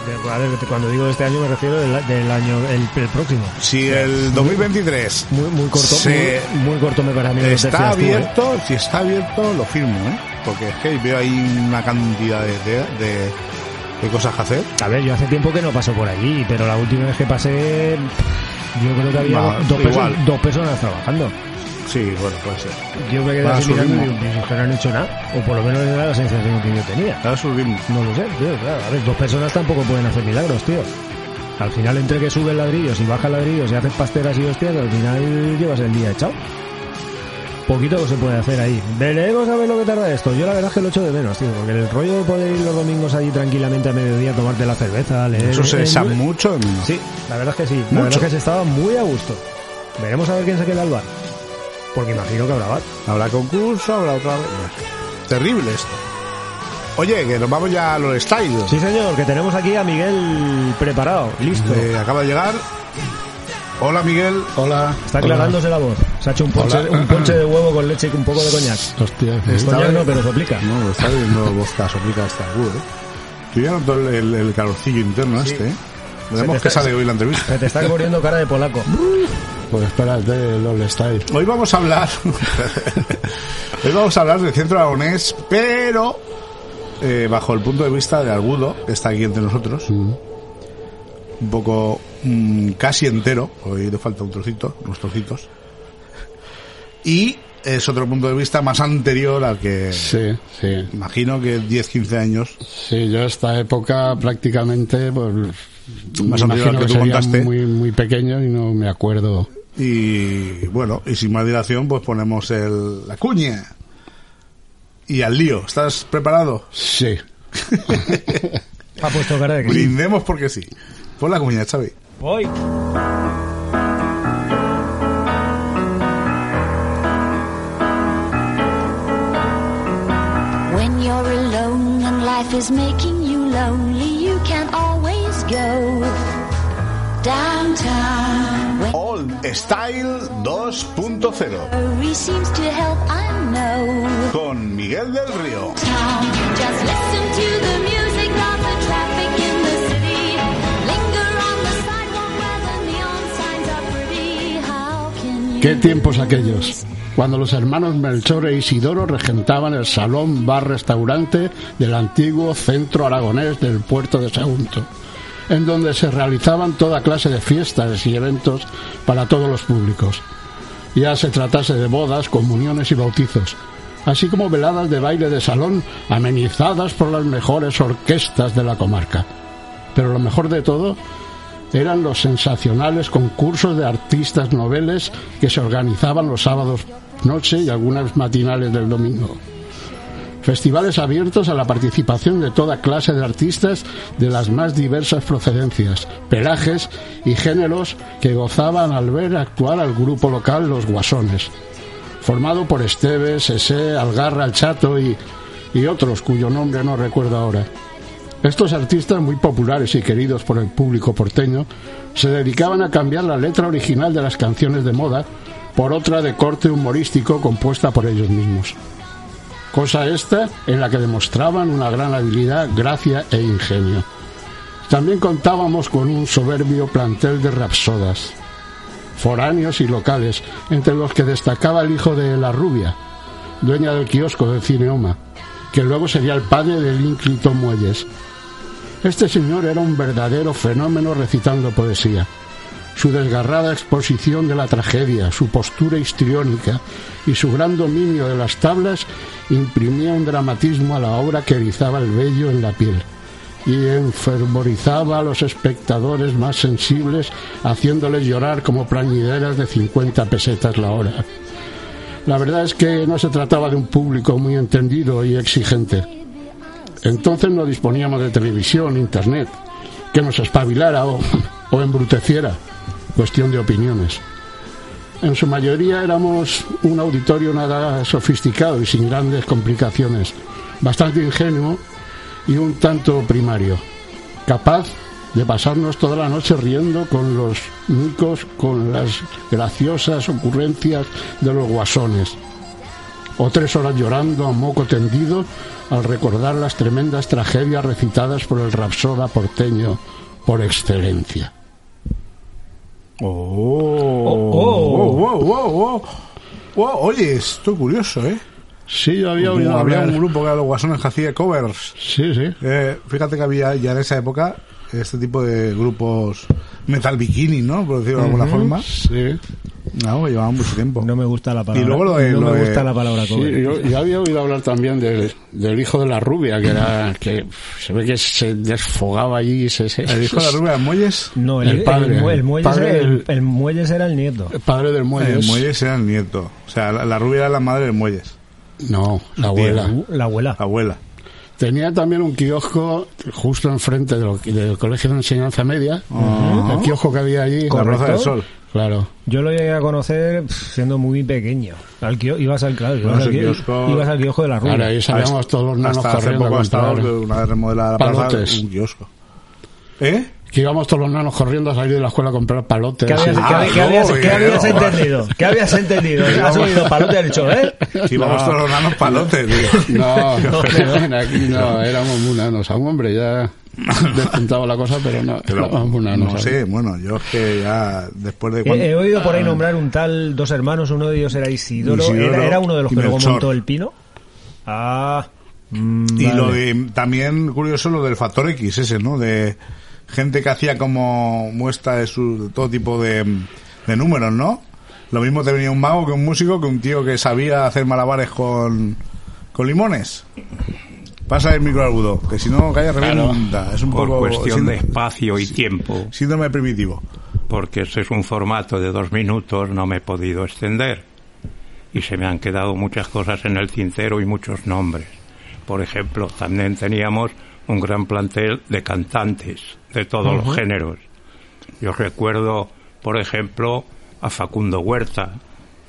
cuando digo de este año me refiero del, del año, el, el próximo. Si el 2023 Muy, muy corto, Se- muy, muy corto me parece a mí. está tú, ¿eh? abierto, si está abierto, lo firmo, ¿eh? Porque es que veo ahí una cantidad de, de, de- de cosas que hacer. A ver, yo hace tiempo que no paso por allí, pero la última vez que pasé, yo creo que había dos, igual. perso- dos personas trabajando. Sí, bueno, puede ser. Yo me quedé Va a así mirando y ritmo. digo, "Pues es que no han hecho nada. O por lo menos era la sensación que yo tenía. Ritmo. No lo sé, tío, claro. A ver, dos personas tampoco pueden hacer milagros, tío. Al final, entre que suben ladrillos y bajan ladrillos y haces pasteras y hostias, al final llevas el día echado. Poquito se puede hacer ahí. Veremos a ver lo que tarda esto. Yo la verdad es que lo echo de menos, tío, porque el rollo de poder ir los domingos allí tranquilamente a mediodía, tomarte la cerveza, leer... Eso se eh, echa muy- mucho de menos. Sí, la verdad es que sí. La Mucho. verdad es que se estaba muy a gusto. Veremos a ver quién se queda al bar. Porque imagino que habrá bar. Habrá concurso, habrá otra vez. Terrible esto. Oye, que nos vamos ya a los styles. Sí, señor, que tenemos aquí a Miguel preparado, listo. Eh, acaba de llegar. Hola, Miguel. Hola. Está aclarándose la voz. Se ha hecho un ponche, un ponche de huevo con leche y un poco de coñac. Hostia, Está Coñac no, pero soplica. No, está viendo Bosca, soplica hasta agudo, ¿eh? Yo ya noto el, el- el calorcillo interno este, ¿eh? Veremos qué sale hoy la entrevista. Se te está poniendo cara de polaco. Pues espérate, el All Style. Hoy vamos a hablar. hoy vamos a hablar del centro aragonés, pero eh, bajo el punto de vista de Argudo, que está aquí entre nosotros. Un poco mm, casi entero, hoy le falta un trocito, unos trocitos. Y es otro punto de vista más anterior al que Sí, sí. imagino que 10-15 años. Sí, yo esta época prácticamente, pues, Más anterior al que que tú contaste. muy, muy pequeño y no me acuerdo. Y bueno, y sin más dilación, pues ponemos el, la cuña. Y al lío. ¿Estás preparado? Sí. Ha puesto cara de que sí. Brindemos porque sí. Pon la cuña, Xavi. Voy. Life is making you lonely, you can always go downtown. Old Style 2.0 worry seems to help, I know. con Miguel del Río. Town, just listen to the music of the traffic in the city. Linger on the sidewalk where the neon signs are pretty. How can you? ¿Qué tiempos aquellos? Cuando los hermanos Melchor e Isidoro regentaban el salón bar-restaurante del antiguo centro aragonés del puerto de Sagunto, en donde se realizaban toda clase de fiestas y eventos para todos los públicos, ya se tratase de bodas, comuniones y bautizos, así como veladas de baile de salón amenizadas por las mejores orquestas de la comarca. Pero lo mejor de todo eran los sensacionales concursos de artistas noveles que se organizaban los sábados noche y algunas matinales del domingo. Festivales abiertos a la participación de toda clase de artistas de las más diversas procedencias, pelajes y géneros que gozaban al ver actuar al grupo local Los Guasones, formado por Esteves, Ese, Algarra, Chato y, y otros cuyo nombre no recuerdo ahora. Estos artistas muy populares y queridos por el público porteño se dedicaban a cambiar la letra original de las canciones de moda por otra de corte humorístico compuesta por ellos mismos. Cosa esta en la que demostraban una gran habilidad, gracia e ingenio. También contábamos con un soberbio plantel de rapsodas, foráneos y locales, entre los que destacaba el hijo de la rubia, dueña del kiosco del Cineoma, que luego sería el padre del ínclito Muelles. Este señor era un verdadero fenómeno recitando poesía. Su desgarrada exposición de la tragedia, su postura histriónica y su gran dominio de las tablas imprimía un dramatismo a la obra que erizaba el vello en la piel y enfervorizaba a los espectadores más sensibles, haciéndoles llorar como plañideras de 50 pesetas la hora. La verdad es que no se trataba de un público muy entendido y exigente. Entonces no disponíamos de televisión, internet, que nos espabilara o, embruteciera. Cuestión de opiniones. En su mayoría éramos un auditorio nada sofisticado y sin grandes complicaciones, bastante ingenuo y un tanto primario, capaz de pasarnos toda la noche riendo con los micos, con las graciosas ocurrencias de los guasones, o tres horas llorando a moco tendido al recordar las tremendas tragedias recitadas por el rapsoda porteño por excelencia. Oh, oh, wow, wow, wow. Wow, Oye, esto es curioso, ¿eh? Sí, yo había oído había un grupo que era los Guasones que hacía covers. Sí, sí. Eh, fíjate que había ya en esa época este tipo de grupos metal bikini, ¿no? Por decirlo de alguna forma. Sí. No, que llevaban mucho tiempo. No me gusta la palabra. Y luego lo de- no lo me de- gusta la palabra Sí, cover. yo, yo había oído hablar también del, del hijo de la rubia, que era que se ve que se desfogaba allí. Se, se- ¿El hijo de la rubia de Muelles? No, el, El padre, el, el Muelles padre era el, del- el Muelles era el nieto. el padre del Muelles. El Muelles era el nieto. O sea, la, la rubia era la madre del Muelles. No, la abuela. La abuela. La abuela. Tenía también un kiosco justo enfrente de lo- del Colegio de Enseñanza Media. El kiosco que había allí. La Roza del Sol. Claro. Yo lo llegué a conocer siendo muy pequeño. Al kio- ibas al claro, ibas, al, al ki- kiosco- ibas al kiosco de la rubia. Ahora ahí salíamos todos los nanos Hasta hace corriendo. poco a ha estado comprar. una vez remodeladas la plaza, un kiosco. ¿Eh? Que íbamos todos los nanos corriendo a salir de la escuela a comprar palotes. ¿Qué habías, Sí. qué- Ah, qué habías- no, qué habías no. entendido? ¿Qué habías entendido? ¿Has oído palote del dicho, eh? Si vamos todos los nanos palotes, tío. No, no, aquí no, éramos muy nanos. A un hombre ya despuntaba la cosa, pero no, Pero, éramos muy nanos. no ¿sabes? sé, bueno, yo es que ya después de He, cuando... he oído por ahí nombrar un tal, dos hermanos, uno de ellos era Isidoro, Isidoro era, era uno de los que luego montó el pino. Ah, mm, Y vale. lo de, también curioso lo del factor X ese, ¿no? De gente que hacía como muestra de, su, de todo tipo de, de números, ¿no? Lo mismo te venía un mago que un músico que un tío que sabía hacer malabares con, con limones. Pasa el micro agudo, que si no calla revienta. Es un por poco cuestión de espacio y tiempo, síndrome primitivo. porque este es un formato de dos minutos, no me he podido extender. Y se me han quedado muchas cosas en el tintero y muchos nombres. Por ejemplo, también teníamos un gran plantel de cantantes de todos los géneros. Yo recuerdo, por ejemplo, a Facundo Huerta,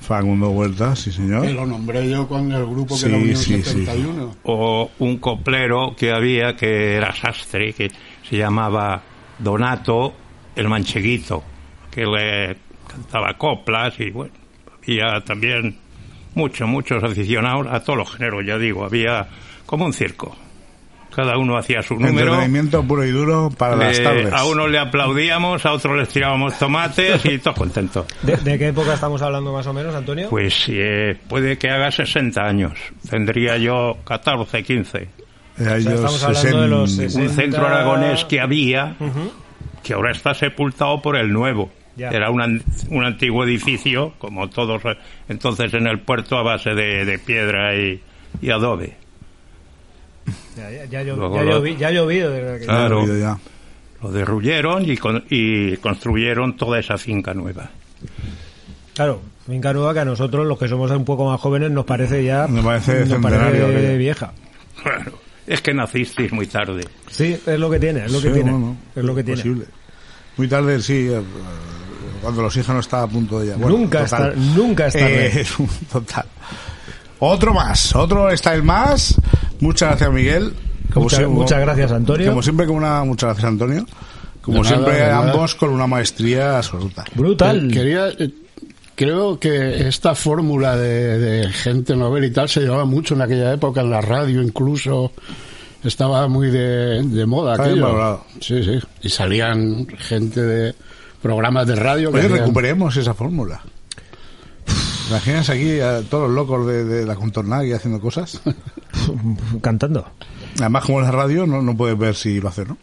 Facundo Huerta, sí señor. Que lo nombré yo con el grupo que Sí, era Unión sí, sí. 71. o un coplero que había que era sastre, que se llamaba Donato el Mancheguito, que le cantaba coplas y bueno, había también muchos, muchos aficionados a todos los géneros, ya digo, había como un circo. Cada uno hacía su número. Entretenimiento puro y duro para las Eh, tardes. a uno le aplaudíamos, a otro les tirábamos tomates y todos contentos. ¿De, de qué época estamos hablando más o menos, Antonio? Pues eh, puede que haga 60 años. Tendría yo 14, 15. Eh, sea, ellos estamos hablando de los 60. un 60. centro aragonés que había, Ujú. que ahora está sepultado por el nuevo. Ya. Era un, an- un antiguo edificio, como todos eh, entonces en el puerto, a base de, de piedra y, y adobe. Ya, ya, ya, ya ya llovido que... Claro. Ya. Lo derruyeron y, con- y construyeron toda esa finca nueva. Claro, finca nueva que a nosotros, los que somos un poco más jóvenes, nos parece ya Me parece nos centenario parece vieja. Bueno, es que nacisteis muy tarde. Sí, es lo que tiene, es lo que Sí, tiene. bueno, es lo que tiene. posible. Muy tarde, sí, eh, cuando el oxígeno está a punto de ya. Bueno, Nunca total. es tar- nunca es tarde. Eh, total. Otro más, otro style más. Muchas gracias, Miguel. Muchas- siempre- muchas gracias, Antonio. Como siempre, con una, muchas gracias, Antonio. Como De siempre, nada. ambos con una maestría absoluta. Brutal. Eh, Quería, eh, creo que esta fórmula de, de gente novel y tal se llevaba mucho en aquella época, en la radio incluso. Estaba muy de, de moda aquello. Sí, sí. Y salían gente de programas de radio que Oye, hacían- recuperemos esa fórmula. Imagínense aquí a todos los locos de, de la contornada aquí haciendo cosas. Cantando. Además, como es la radio, no, no puedes ver si lo hace, ¿no?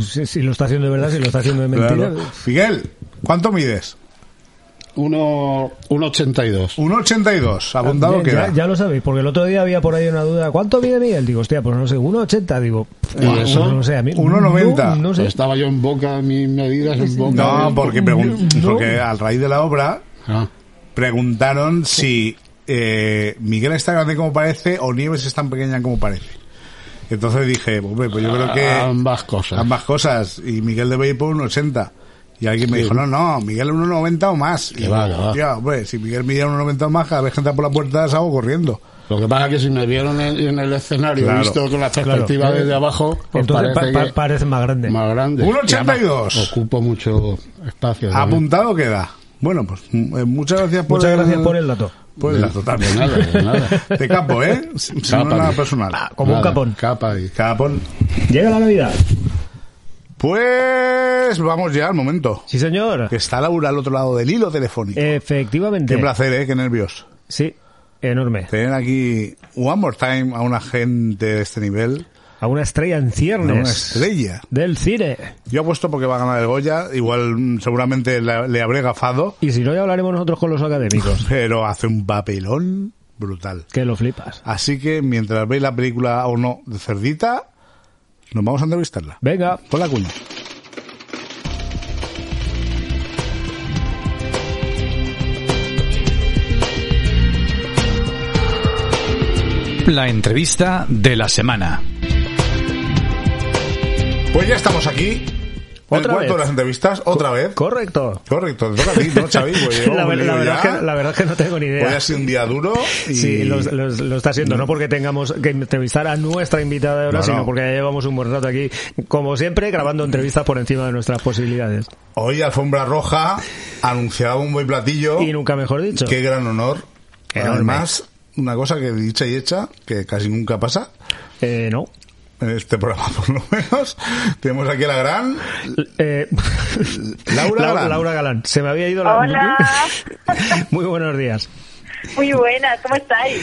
Si, si lo está haciendo de verdad, si lo está haciendo de mentira. Claro. Miguel, ¿cuánto mides? Uno, un 82. 1,82. Apuntado Bien, queda. ya, ya lo sabéis, porque el otro día había por ahí una duda. ¿Cuánto mide Miguel? Digo, hostia, pues no sé, 1,80. Digo, ¿Y "Buah, eso? no sé, a mí. 1,90. No, no sé. Estaba yo en boca, mis medidas en boca. No, porque, porque a raíz de la obra Ah, preguntaron si eh, Miguel está grande como parece o Nieves es tan pequeña como parece. Entonces dije, hombre, pues yo creo que ambas cosas. ambas cosas. Y Miguel debe ir por un 80. Y alguien me Sí. dijo, no, no, Miguel 1,90 o más. Y Que yo, va, que va. "Hostia, hombre, si Miguel mide 1,90 o más, cada vez que entra por la puerta salgo corriendo. Lo que pasa es que si me vieron en, en el escenario, Claro. visto con la perspectiva Claro. desde abajo, pues Entonces parece pa- pa- parece más grande. más grande. 1,82. Y además Ocupo mucho espacio. Apuntado queda. Bueno, pues mm, eh, muchas gracias por Muchas el, gracias por el dato. por el dato también. De nada, capo, ¿eh? Sin Capa, nada personal. Como un capón. Capa y... Capón. Llega la Navidad. Pues vamos ya al momento. Sí, señor. Que está Laura al otro lado del hilo telefónico. Efectivamente. Qué placer, ¿eh? Qué nervios. Sí, enorme. Tener aquí one more time a una gente de este nivel. A una estrella en A ciernes. una estrella. Del cine. Yo apuesto porque va a ganar el Goya. Igual mm, seguramente la- le habré gafado. Y si no, ya hablaremos nosotros con los académicos. Pero hace un papelón brutal. que lo flipas. Así que mientras veis la película o no de Cerdita, nos vamos a entrevistarla. Venga. Pon la cuña. La entrevista de la semana. Pues ya estamos aquí. Otra el cuarto vez. de las entrevistas, otra vez. Correcto. Correcto, te toca a ti, ¿no, Xavi? Pues llevo La, ver- verdad es que, la verdad es que no tengo ni idea. Hoy ha sido un día duro y... Sí, lo, lo- lo está siendo, no porque tengamos que entrevistar a nuestra invitada de ahora, No, no. sino porque ya llevamos un buen rato aquí, como siempre, grabando entrevistas por encima de nuestras posibilidades. Hoy Alfombra Roja anunciaba un buen platillo. Y nunca mejor dicho. Qué gran honor. Enorme. Además, una cosa que dicha y hecha, que casi nunca pasa, Eh, no. En este programa por lo menos, tenemos aquí a la gran Eh, Laura Galán. Laura Galán. Se me había ido la... Hola. Muy buenos días. Muy buenas, ¿cómo estáis?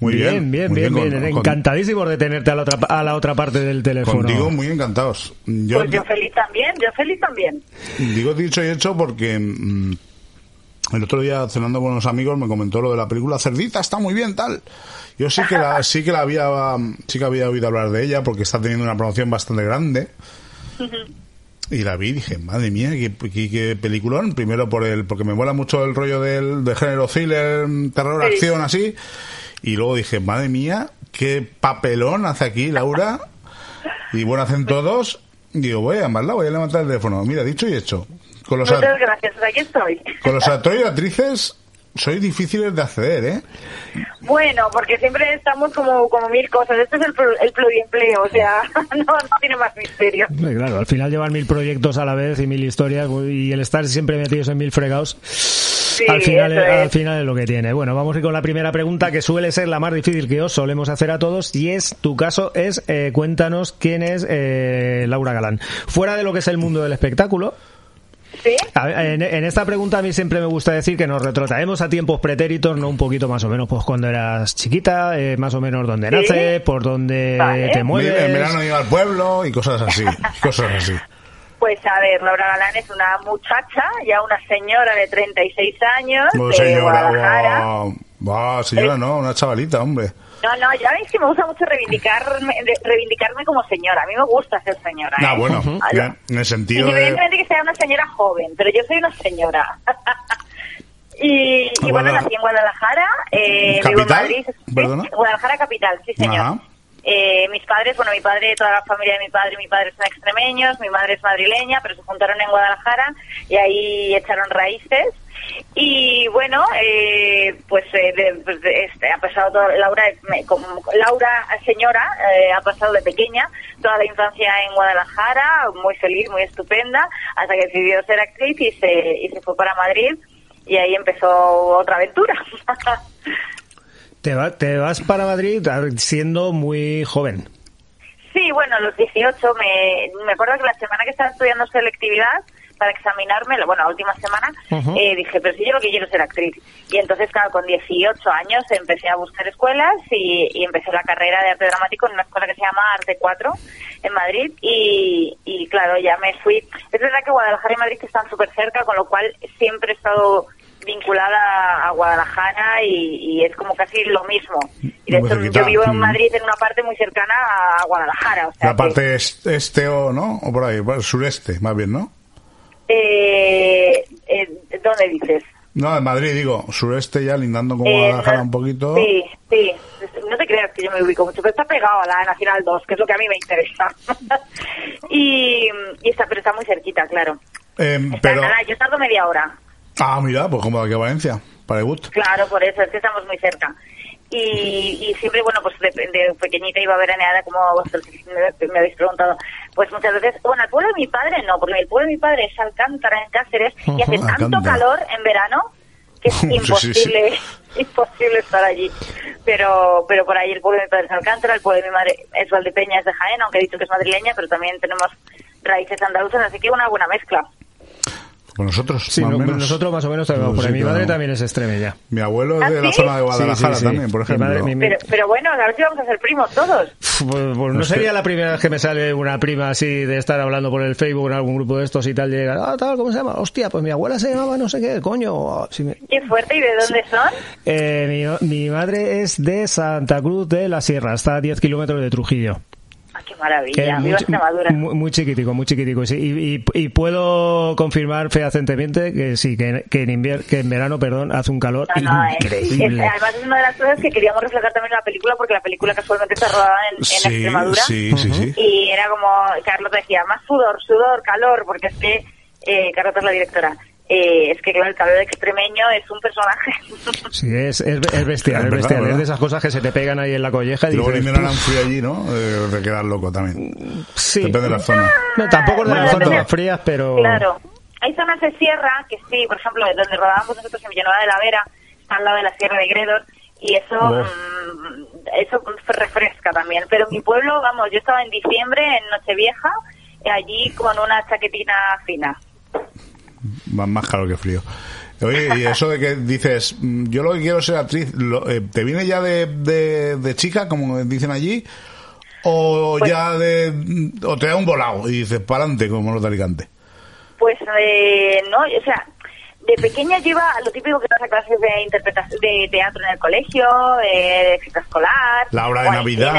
Muy bien, bien, muy bien, bien, bien. con- con- Encantadísimos de tenerte a la otra, a la otra parte del teléfono. Contigo muy encantados. Yo Pues yo feliz también, yo feliz también. digo dicho y hecho porque mm, el otro día cenando con unos amigos me comentó lo de la película Cerdita, está muy bien, tal. Yo sí que la, sí que la había, sí que había oído hablar de ella porque está teniendo una promoción bastante grande. Y la vi y dije, madre mía, qué, qué- qué peliculón. Primero por el, porque me mola mucho el rollo del, de género thriller, terror, Sí. acción, así. Y luego dije, madre mía, qué papelón hace aquí Laura. Y bueno, hacen todos. Digo, voy a llamarla, voy a levantar el teléfono. Mira, dicho y hecho. Con los, Muchas gracias, aquí estoy. con los actores y actrices sois difíciles de acceder, ¿eh? Bueno, porque siempre estamos como, como mil cosas. Este es el, plu- el pluriempleo, o sea, no, no tiene más misterio. Claro, al final llevar mil proyectos a la vez y mil historias y el estar siempre metidos en mil fregados. al, final, es, es. al final es lo que tiene. Bueno, vamos a ir con la primera pregunta que suele ser la más difícil que os solemos hacer a todos y es, tu caso es, eh, cuéntanos quién es eh, Laura Galán. Fuera de lo que es el mundo del espectáculo, ¿Sí? a ver, en, en esta pregunta a mí siempre me gusta decir que nos retrotraemos a tiempos pretéritos, no un poquito más o menos, pues cuando eras chiquita, eh, más o menos donde Sí. naces, por donde Vale. te mueves. En verano iba al pueblo y cosas así. cosas así. Pues a ver, Laura Galán es una muchacha, ya una señora de 36 años, Bueno, de señora, Guadalajara. Va, señora, no, una chavalita, hombre. No, no, ya veis que me gusta mucho reivindicarme, de- reivindicarme como señora. A mí me gusta ser señora. Ah, ¿eh? bueno, Ah, ya, en el sentido de... Independientemente que sea una señora joven, pero yo soy una señora. y, y bueno, nací en Guadalajara, eh, vivo en ¿Capital? Madrid. sí, ¿Perdona? Guadalajara capital, sí señor. Ajá. Eh, mis padres, bueno, mi padre, toda la familia de mi padre, mi padre son extremeños, mi madre es madrileña, pero se juntaron en Guadalajara y ahí echaron raíces. Y bueno, eh, pues, eh, de- pues, de- este, ha pasado todo, Laura, me- como- Laura señora, eh, ha pasado de pequeña toda la infancia en Guadalajara, muy feliz, muy estupenda, hasta que decidió ser actriz y se, y se fue para Madrid y ahí empezó otra aventura. Te, va- te vas para Madrid siendo muy joven. Sí, bueno, a los 18 me, me acuerdo que la semana que estaba estudiando selectividad para examinarme, bueno, la última semana, eh, dije, pero si yo lo que quiero es ser actriz. Y entonces, claro, con 18 años empecé a buscar escuelas y, y empecé la carrera de arte dramático en una escuela que se llama Arte 4 en Madrid y, y claro, ya me fui. Es verdad que Guadalajara y Madrid están súper cerca, con lo cual siempre he estado vinculada a Guadalajara y, y es como casi lo mismo. Y de Muy hecho cerquita. yo vivo en Mm. Madrid en una parte muy cercana a Guadalajara. O sea La parte est- este o, ¿no? O por ahí, bueno, sureste, más bien, ¿no? Eh, eh, ¿Dónde dices? No, en Madrid, digo, sureste ya lindando con Eh, Guadalajara no- un poquito. Sí, sí. No te creas que yo me ubico mucho, pero está pegado a la Nacional 2, que es lo que a mí me interesa. y, y está, pero está muy cerquita, claro. Em, Está, pero, nada, yo tardo media hora. ah, mira, pues como aquí a Valencia, para el gusto. Claro, por eso, es que estamos muy cerca. Y, y siempre, bueno, pues de, de pequeñita iba veraneada, como vosotros me, me habéis preguntado. Pues muchas veces, bueno, el pueblo de mi padre no, porque el pueblo de mi padre es Alcántara, en Cáceres, y hace tanto Alcántara. calor en verano que es Sí, sí, sí. imposible, imposible estar allí. Pero pero por ahí el pueblo de mi padre es Alcántara, el pueblo de mi madre es Valdepeña, es de Jaén, aunque he dicho que es madrileña, pero también tenemos raíces andaluzas, así que una buena mezcla. Como nosotros, Sí, más no- menos. nosotros más o menos tenemos. No por ahí. mi madre también es extremeña. Mi abuelo es ¿Ah, de la zona de Guadalajara Sí, sí, sí. también, por Mi ejemplo. madre- mi- mi- Pero, pero bueno, a ver si vamos a ser primos todos. Pues, pues no sería la primera vez que me sale una prima así de estar hablando por el Facebook en algún grupo de estos y tal, y llegar, ah, tal, ¿cómo se llama? Hostia, pues mi abuela se llamaba no sé qué, coño. Si me- Qué fuerte, ¿y de dónde son? Eh, mi, mi madre es de Santa Cruz de la Sierra, está a 10 kilómetros de Trujillo. Qué maravilla, viva Extremadura. muy, muy chiquitico, muy chiquitico. sí. Y, y- y puedo confirmar fehacientemente que sí, que, que en, invier- que en verano perdón, hace un calor No, no, increíble. Es- además es una de las cosas que queríamos reflejar también en la película porque la película casualmente está rodada en, en Sí, Extremadura sí, sí, sí. y era como Carlota decía más sudor, sudor, calor porque es que eh, Carlota es la directora eh, es que claro el calor extremeño es un personaje Sí, es, es, es bestial, Es bestial. ¿verdad? Es de esas cosas que se te pegan ahí en la colleja y Y luego dices, "Uf". frío allí, ¿no? Eh, de quedar loco también. Sí. Depende de la zona. No, tampoco es de Bueno, las zonas más frías, pero... claro hay zonas de sierra que sí por ejemplo donde rodábamos nosotros en Villanueva de la Vera está al lado de la sierra de Gredos y eso mm, eso refresca también pero en mi pueblo vamos yo estaba en diciembre en Nochevieja eh, allí con una chaquetina fina Más, más calor que frío. Oye, y eso de que dices, mm, yo lo que quiero ser actriz, lo- eh, ¿te viene ya de, de, de chica, como dicen allí? ¿O Pues- ya de. o te da un volado y dices, para adelante, como los de Alicante? Pues eh, no, o sea, de pequeña yo iba a lo típico que vas a clases de interpretación de teatro en el colegio, de extraescolar. La hora de Navidad,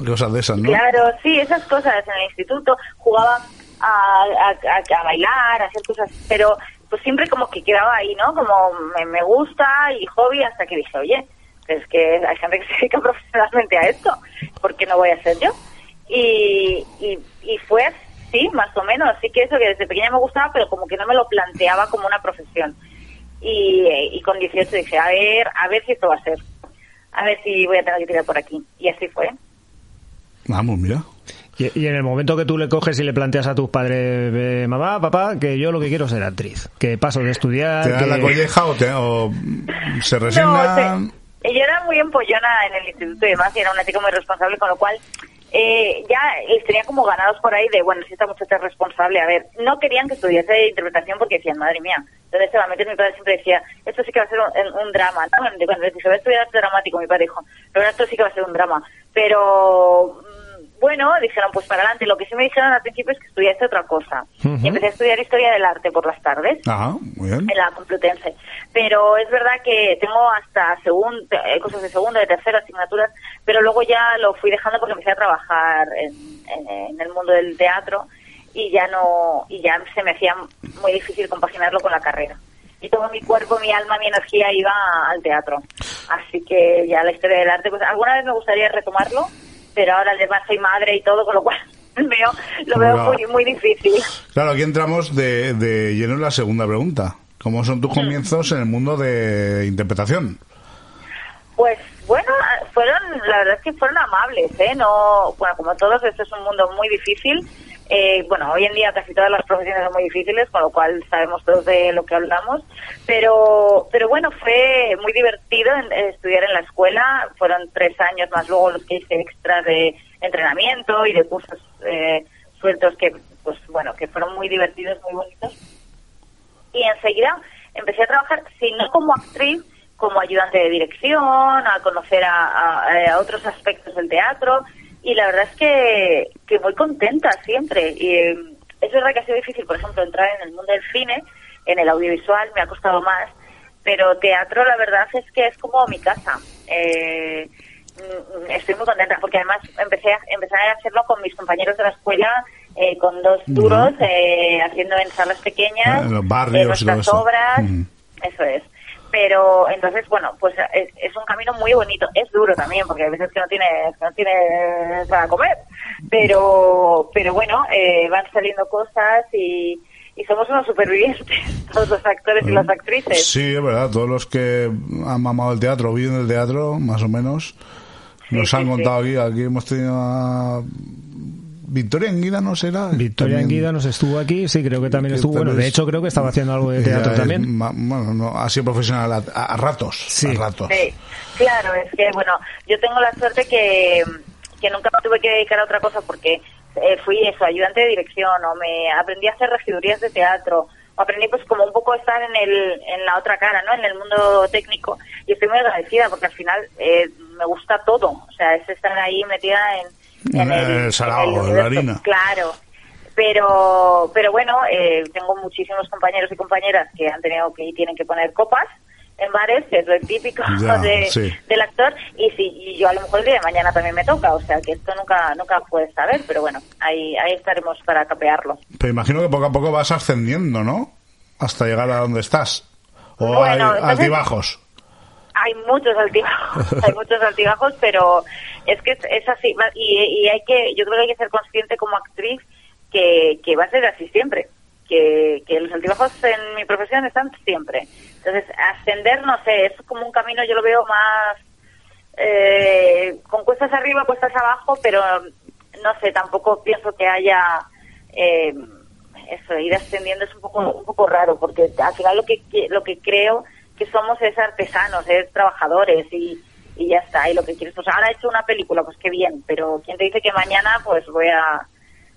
el- cosas de esas, ¿no? Claro, sí, esas cosas en el instituto. Jugaba a, a, a- bailar, a hacer cosas, pero pues siempre como que quedaba ahí, ¿no? Como me, me gusta y hobby hasta que dije, oye, es que hay gente que se dedica profesionalmente a esto, ¿por qué no voy a ser yo? Y, y, y fue así, más o menos, así que eso que desde pequeña me gustaba, pero como que no me lo planteaba como una profesión. Y, y con 18 dije, a ver, a ver si esto va a ser. A ver si voy a tener que tirar por aquí. Y así fue. Vamos, mira. Y, y en el momento que tú le coges y le planteas a tus padres, eh, mamá, papá, que yo lo que quiero es ser actriz, que paso de estudiar... ¿Te dan que- la colleja o, te, o se No, resignan? se- yo era muy empollona en el instituto y demás, y era una chica muy responsable, con lo cual eh, ya les tenía como ganados por ahí de, bueno, si esta muchacha es responsable, a ver, no querían que estudiase interpretación porque decían, madre mía, ¿dónde se va a meter? Mi padre siempre decía, esto sí que va a ser un, un drama, ¿no? Cuando les dije, voy a estudiar arte dramático, mi padre dijo, pero esto sí que va a ser un drama, pero bueno, dijeron, pues para adelante. Lo que sí me dijeron al principio es que estudiaste otra cosa. Y empecé a estudiar historia del arte por las tardes Ajá, muy bien. en la Complutense. Pero es verdad que tengo hasta segundo, cosas de segunda, de tercera asignaturas, pero luego ya lo fui dejando porque empecé a trabajar en, en- en el mundo del teatro y ya no y ya se me hacía muy difícil compaginarlo con la carrera. Y todo mi cuerpo, mi alma, mi energía iba al teatro. Así que ya la historia del arte, pues alguna vez me gustaría retomarlo, pero ahora además soy madre y todo, con lo cual veo, lo veo Claro. muy, muy difícil. Claro, aquí entramos de, de lleno en la segunda pregunta. ¿Cómo son tus comienzos en el mundo de interpretación? Pues bueno, fueron, la verdad es que fueron amables, ¿eh? No, bueno, como todos, esto es un mundo muy difícil. Eh, bueno, hoy en día casi todas las profesiones son muy difíciles, con lo cual sabemos todos de lo que hablamos. Pero, pero bueno, fue muy divertido en- eh, estudiar en la escuela. Fueron tres años más luego los que hice extras de entrenamiento y de cursos eh, sueltos que, pues bueno, que fueron muy divertidos, muy bonitos y enseguida empecé a trabajar, si no como actriz, como ayudante de dirección, a conocer a, a- a otros aspectos del teatro y la verdad es que, que muy contenta siempre. Y eh, es verdad que ha sido difícil, por ejemplo, entrar en el mundo del cine, en el audiovisual me ha costado más, pero teatro la verdad es que es como mi casa. Eh, mm, estoy muy contenta porque además empecé a, empecé a hacerlo con mis compañeros de la escuela, eh, con dos duros, eh, haciendo en salas pequeñas, Ah, en los barrios nuestras obras, eso es. Pero entonces, bueno, pues es, es un camino muy bonito. Es duro también, porque hay veces que no tienes, que no tienes para comer. Pero, pero bueno, eh, van saliendo cosas y, y somos unos supervivientes, todos los actores y las actrices. Sí, es verdad. Todos los que han mamado el teatro, viven del teatro, más o menos, nos han contado aquí. Aquí hemos tenido a Victoria Anguida, ¿no será? Victoria También- Anguida nos estuvo aquí, sí, creo que también que estuvo. Bueno, de hecho creo que estaba haciendo algo de teatro es también. bueno, no, ha sido profesional a, a- a ratos. A ratos. Sí, claro, es que, bueno, yo tengo la suerte que, que nunca me tuve que dedicar a otra cosa porque eh, fui eso, ayudante de dirección o me aprendí a hacer regidurías de teatro o aprendí pues como un poco a estar en, el, en la otra cara, ¿no? En el mundo técnico y estoy muy agradecida porque al final eh, me gusta todo, o sea, es estar ahí metida en, el salado, universo. harina. Claro, pero pero bueno, eh, tengo muchísimos compañeros y compañeras que han tenido que y tienen que poner copas en bares, que es lo típico Ya, de, sí. del actor, y si y yo a lo mejor el día de mañana también me toca, o sea que esto nunca nunca puedes saber, pero bueno, ahí ahí estaremos para capearlo. Pero imagino que poco a poco vas ascendiendo, ¿no? Hasta llegar a donde estás. O Bueno, hay altibajos. Hay muchos altibajos, hay muchos altibajos, pero es que es, es así, y, hay que, yo creo que hay que ser consciente como actriz que, que va a ser así siempre, que, que los altibajos en mi profesión están siempre. Entonces, ascender, no sé, es como un camino, yo lo veo más eh, con cuestas arriba, cuestas abajo, pero no sé, tampoco pienso que haya eh, eso, ir ascendiendo es un poco un poco raro, porque al final lo que- lo que creo que somos es artesanos, es trabajadores y, y ya está. Y lo que quieres, pues ahora he hecho una película, pues qué bien, pero ¿quién te dice que mañana pues voy a,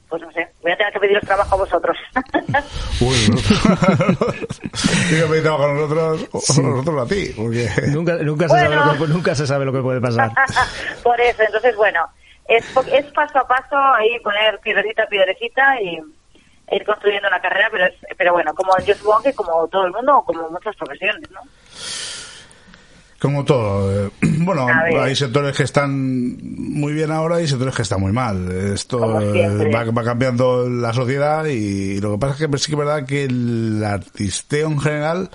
pues no sé, voy a tener que pediros trabajo a vosotros? Uy, que pedir trabajo a nosotros, o nosotros a ti. Porque... Nunca, nunca, se sabe lo que, nunca se sabe lo que puede pasar. Por eso, entonces bueno, es, po- es paso a paso ahí poner piedrecita a piedrecita y ir construyendo una carrera, pero es, pero bueno, como yo supongo que como todo el mundo como muchas profesiones, ¿no? Como todo. eh, Bueno, hay sectores que están muy bien ahora y sectores que están muy mal. Esto eh, va, va cambiando la sociedad y lo que pasa es que sí que es verdad que el artisteo en general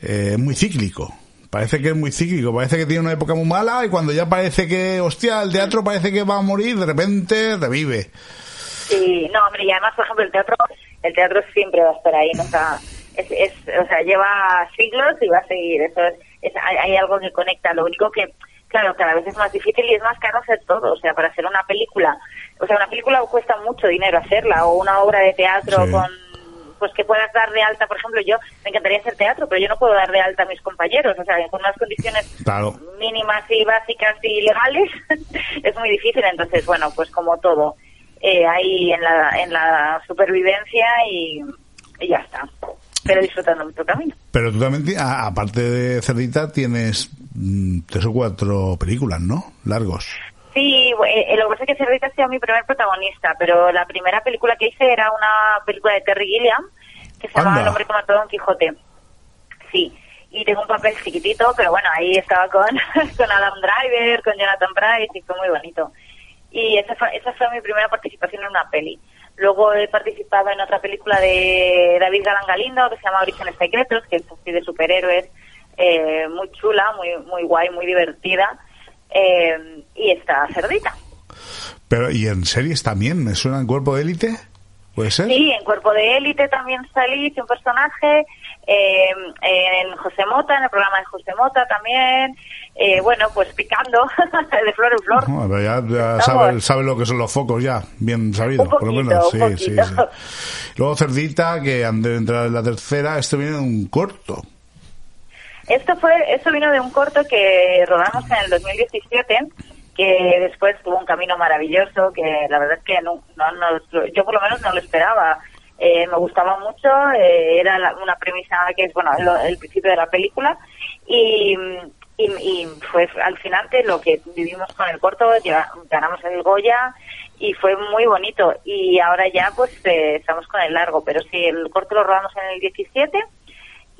eh, es muy cíclico. Parece que es muy cíclico, parece que tiene una época muy mala y cuando ya parece que, hostia, el teatro parece que va a morir, de repente revive. Sí, no, hombre, y además, por ejemplo, el teatro, el teatro siempre va a estar ahí, nunca, es, es, o sea, lleva siglos y va a seguir, eso es, es- hay, hay algo que conecta, lo único que, claro, cada vez es más difícil y es más caro hacer todo, o sea, para hacer una película, o sea, una película cuesta mucho dinero hacerla, o una obra de teatro Sí. con, pues que puedas dar de alta, por ejemplo, yo me encantaría hacer teatro, pero yo no puedo dar de alta a mis compañeros, o sea, con unas condiciones Claro. mínimas y básicas y legales es muy difícil entonces bueno pues como todo eh, ahí en la en la supervivencia y, y ya está pero disfrutando nuestro camino Pero tú también, a- aparte de Cerdita, tienes mm, tres o cuatro películas, ¿no? Largos. sí eh, lo que pasa es que Cerdita ha sido mi primer protagonista, pero la primera película que hice era una película de Terry Gilliam que se llama. El hombre que mató a Don Quijote. Sí, y tengo un papel chiquitito, pero bueno, ahí estaba con, con Adam Driver, con Jonathan Price y fue muy bonito. Y esa fue, esa fue mi primera participación en una peli. Luego he participado en otra película de David Galán Galindo que se llama Orígenes Secretos, que es así de superhéroes, eh, muy chula, muy muy guay, muy divertida. Eh, y está Cerdita. Pero, ¿y en series también? ¿Me suena en cuerpo de élite? ¿Puede ser? Sí, en Cuerpo de Élite también salí, hice un personaje, eh, en José Mota, en el programa de José Mota también, eh, bueno, pues picando de flor en flor. No, pero ya, ya Estamos. sabe, sabe lo que son los focos ya, bien sabido, Un por lo menos. un Sí, sí. Luego Cerdita, que antes de entrar en la tercera, esto viene de un corto. Esto fue, esto vino de un corto que rodamos en el 2017, que después tuvo un camino maravilloso, que la verdad es que no, no, no- yo por lo menos no lo esperaba. Eh, me gustaba mucho, eh, era la- una premisa que es, bueno, lo- el principio de la película, y, y, y fue alucinante lo que vivimos con el corto, ya- ganamos el Goya, y fue muy bonito. Y ahora ya, pues, eh, estamos con el largo, pero sí, el corto lo rodamos en el 17,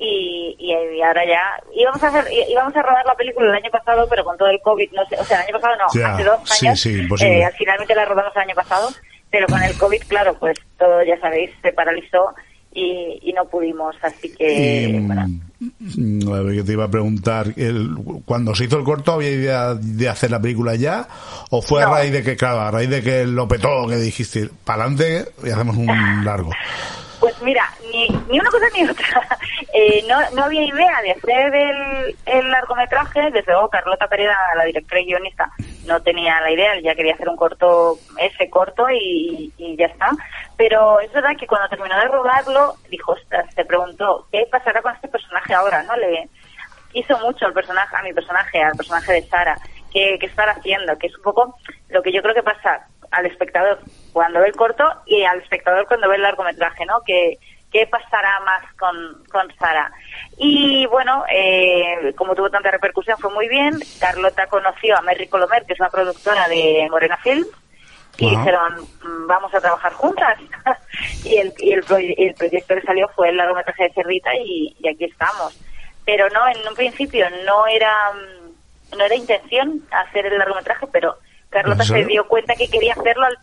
y, y, ahora ya íbamos a hacer íbamos a rodar la película el año pasado pero con todo el covid no sé o sea el año pasado no hace dos años sí, eh, finalmente la rodamos el año pasado pero con el covid claro pues todo ya sabéis se paralizó y, y no pudimos así que Y, bueno, te iba a preguntar, cuando se hizo el corto, ¿había idea de hacer la película ya? ¿O fue a raíz de que, claro, a raíz de que lo petó, que dijiste, para adelante y hacemos un largo? Pues mira, ni, ni una cosa ni otra. Eh, no, no había idea de hacer el, el largometraje. Desde luego, Carlota Pereda, la directora y guionista, no tenía la idea. Ya quería hacer un corto, ese corto, y, y ya está. Pero es verdad que cuando terminó de rodarlo, dijo, ostras, se preguntó, ¿qué pasará con este personaje ahora? no Le hizo mucho al personaje, a mi personaje, al personaje de Sara. ¿Qué, qué estará haciendo? Que es un poco lo que yo creo que pasa al espectador cuando ve el corto y al espectador cuando ve el largometraje, ¿no? Que, ¿Qué pasará más con, con Sara? Y bueno, eh, como tuvo tanta repercusión, fue muy bien. Carlota conoció a Merry Colomer, que es una productora de Morena Film, y dijeron, "Mm, vamos a trabajar juntas. y el, y el, el proyecto que salió fue el largometraje de Cerdita y, y aquí estamos. Pero no, en un principio no era, mm, no era intención hacer el largometraje, pero Carlota ¿En se dio cuenta que quería hacerlo al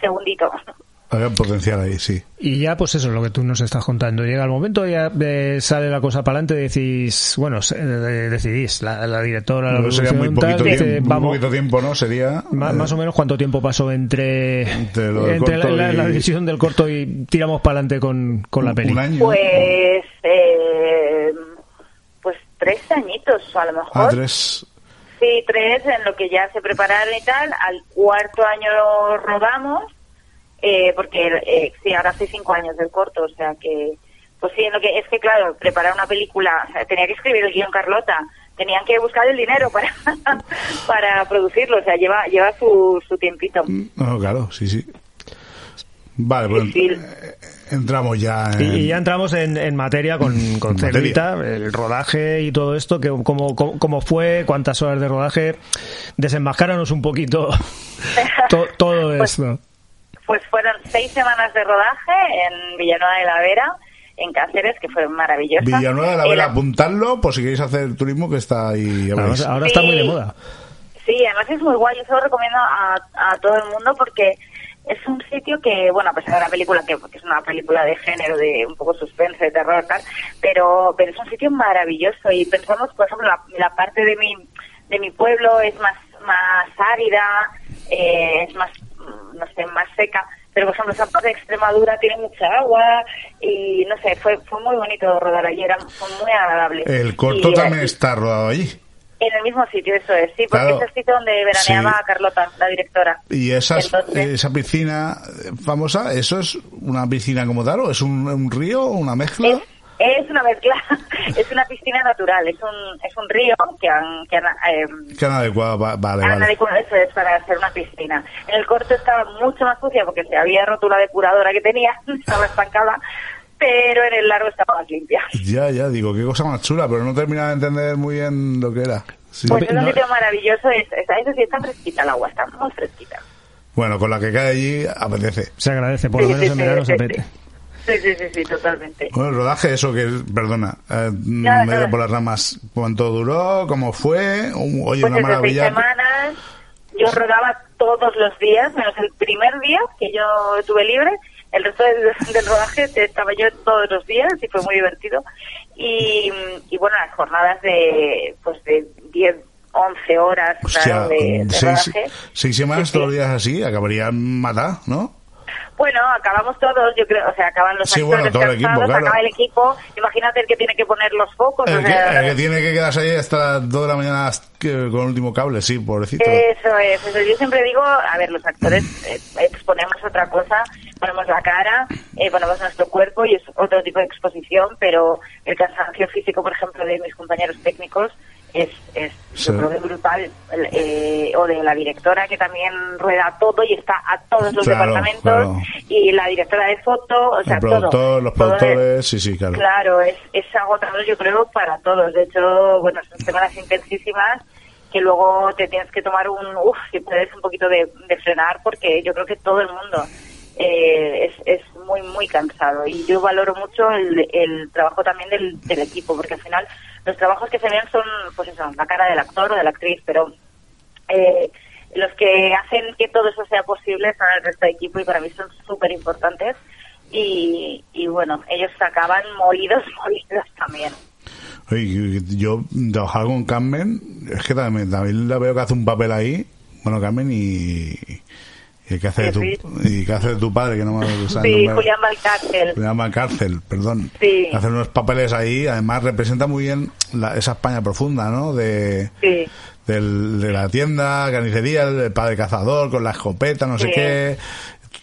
segundito. Había potencial ahí, sí. Y ya, pues eso es lo que tú nos estás contando. Llega el momento, ya eh, sale la cosa para adelante, decís, bueno, se- eh, decidís, la, la directora, la sería muy poquito, tal, dice, tiempo, muy vamos, poquito tiempo, ¿no? Sería... ma- eh, más o menos cuánto tiempo pasó entre, entre lo del entre la, corto la- y- la decisión del corto y tiramos para adelante con, con la peli. Un año. Pues, eh, pues tres añitos a lo mejor. Ah, tres. Sí, tres en lo que ya se prepararon y tal. Al cuarto año lo rodamos, eh, porque eh, sí, ahora hace cinco años del corto, o sea que, pues sí, en lo que es que claro, preparar una película, o sea, tenía que escribir el guion Carlota, tenían que buscar el dinero para para producirlo, o sea, lleva lleva su, su tiempito. No, claro, sí, sí. Vale, pues eh, entramos ya en... Y, y ya entramos en, en materia con, con En materia. Cerdita, el rodaje y todo esto, que cómo, cómo, cómo fue, cuántas horas de rodaje. Desenmascáranos un poquito to- todo esto. Pues fueron seis semanas de rodaje en Villanueva de la Vera, en Cáceres, que fue maravillosa. Villanueva de la Vera, apuntadlo por si queréis hacer turismo, que está ahí. ahora está muy de moda. Sí, además es muy guay, yo se lo recomiendo a, a todo el mundo porque es un sitio que, bueno, a pesar de la película, que, que es una película de género, de un poco suspense, de terror, tal, pero, pero es un sitio maravilloso y pensamos, por ejemplo, la, la parte de mi, de mi pueblo es más, más árida, eh, es más, mm, no sé, más seca, pero por ejemplo esa parte de Extremadura tiene mucha agua y no sé, fue, fue muy bonito rodar allí, era, fue muy agradable. El corto Y, también eh, está rodado allí. En el mismo sitio, eso es, sí, porque Claro. es el sitio donde veraneaba Sí. Carlota, la directora. Y esas, Entonces- esa piscina famosa, ¿eso es una piscina como tal o es un, un río, una mezcla? Es una mezcla, es una piscina natural, es un, es un río que han, que han, eh, Que han adecuado, vale, han adecuado eso es para hacer una piscina. En el corto estaba mucho más sucia porque se había roto la depuradora que tenía, estaba estancada, pero en el largo estaba más limpia. Ya, ya, digo, qué cosa más chula, pero no terminaba de entender muy bien lo que era. Sí. Pues es un No- sitio maravilloso, es, es, eso sí está fresquita el agua, está muy fresquita. Bueno, con la que cae allí apetece. Se agradece, por lo menos sí, en sí, verano se sí, pete. Sí, sí, sí, sí, totalmente. Bueno, el rodaje, eso que es, perdona, eh, me nada. por las ramas. ¿Cuánto duró? ¿Cómo fue? Un- oye, Pues una seis maravilla. semanas yo rodaba todos los días, menos el primer día que yo tuve libre. El resto del, del rodaje estaba yo todos los días y fue muy divertido. Y, y bueno, las jornadas de pues de 10, 11 horas Hostia, claro, de, de seis, rodaje. seis semanas todos los días así, acabarían matar, ¿no? Bueno, acabamos todos, yo creo, o sea, acaban los Sí, actores bueno, todo el equipo, claro. acaba el equipo. Imagínate el que tiene que poner los focos. El o que, sea, el que tiene que quedarse ahí hasta las 2 de la mañana con el último cable, sí, pobrecito. Eso es, eso. Yo siempre digo, a ver, los actores eh, exponemos otra cosa, ponemos la cara, eh, ponemos nuestro cuerpo y es otro tipo de exposición, pero el cansancio físico, por ejemplo, de mis compañeros técnicos es, es Sí. yo creo que brutal. Eh, o de la directora que también rueda todo y está a todos los Claro, departamentos claro. y la directora de foto, o sea, el productor, todo. los Todo es- productores, sí, sí, claro. Claro, es, es agotador yo creo para todos. De hecho, bueno, son semanas intensísimas que luego te tienes que tomar un, uff, si puedes un poquito de, de frenar porque yo creo que todo el mundo eh, es, es muy, muy cansado. Y yo valoro mucho el, el trabajo también del, del equipo porque al final los trabajos que se ven son, pues eso, la cara del actor o de la actriz, pero eh, los que hacen que todo eso sea posible son el resto de equipo y para mí son súper importantes. Y, y bueno, ellos acaban molidos, molidos también. Oye, yo trabajar con Carmen, es que también, también la veo que hace un papel ahí, bueno, Carmen y, y que hace de tu, y que hace de tu padre, que no me el Sí. Julián Valcárcel. Se llama cárcel, perdón. Sí. Hacer unos papeles ahí, además representa muy bien la- esa España profunda, ¿no? De, Sí. del- de la tienda, carnicería, el padre cazador con la escopeta, no sé Sí. qué,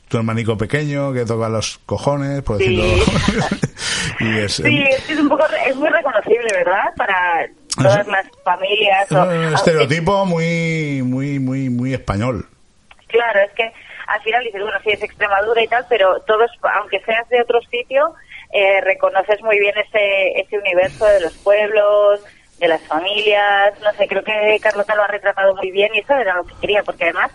tu hermanico pequeño que toca los cojones, por decirlo. y es, Sí, es, que es un poco, es muy reconocible, ¿verdad? Para todas las familias. es o- un estereotipo muy, muy, muy, muy español. Claro, es que al final dices, bueno, sí, es Extremadura y tal, pero todos, aunque seas de otro sitio, eh, reconoces muy bien ese, ese universo de los pueblos, de las familias, no sé, creo que Carlota lo ha retratado muy bien y eso era lo que quería, porque además,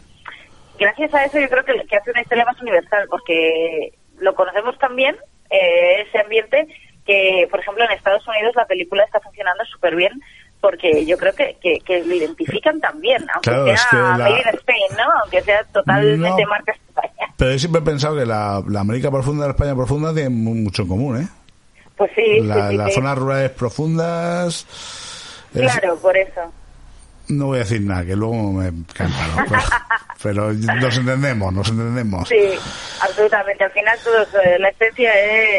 gracias a eso yo creo que, que hace una historia más universal, porque lo conocemos también, eh, ese ambiente, que por ejemplo en Estados Unidos la película está funcionando súper bien, porque yo creo que, que, que lo identifican también, aunque Claro, sea es que la- Made in Spain, ¿no? Aunque sea totalmente No. marca España. Pero yo siempre he pensado que la, la América profunda y la España profunda tienen mu- mucho en común, ¿eh? Pues sí, La- sí, las sí. zonas rurales profundas... es- Claro, por eso. No voy a decir nada, que luego me canta, ¿no? Pero, pero nos entendemos, nos entendemos. Sí, absolutamente. Al final todos, eh, la esencia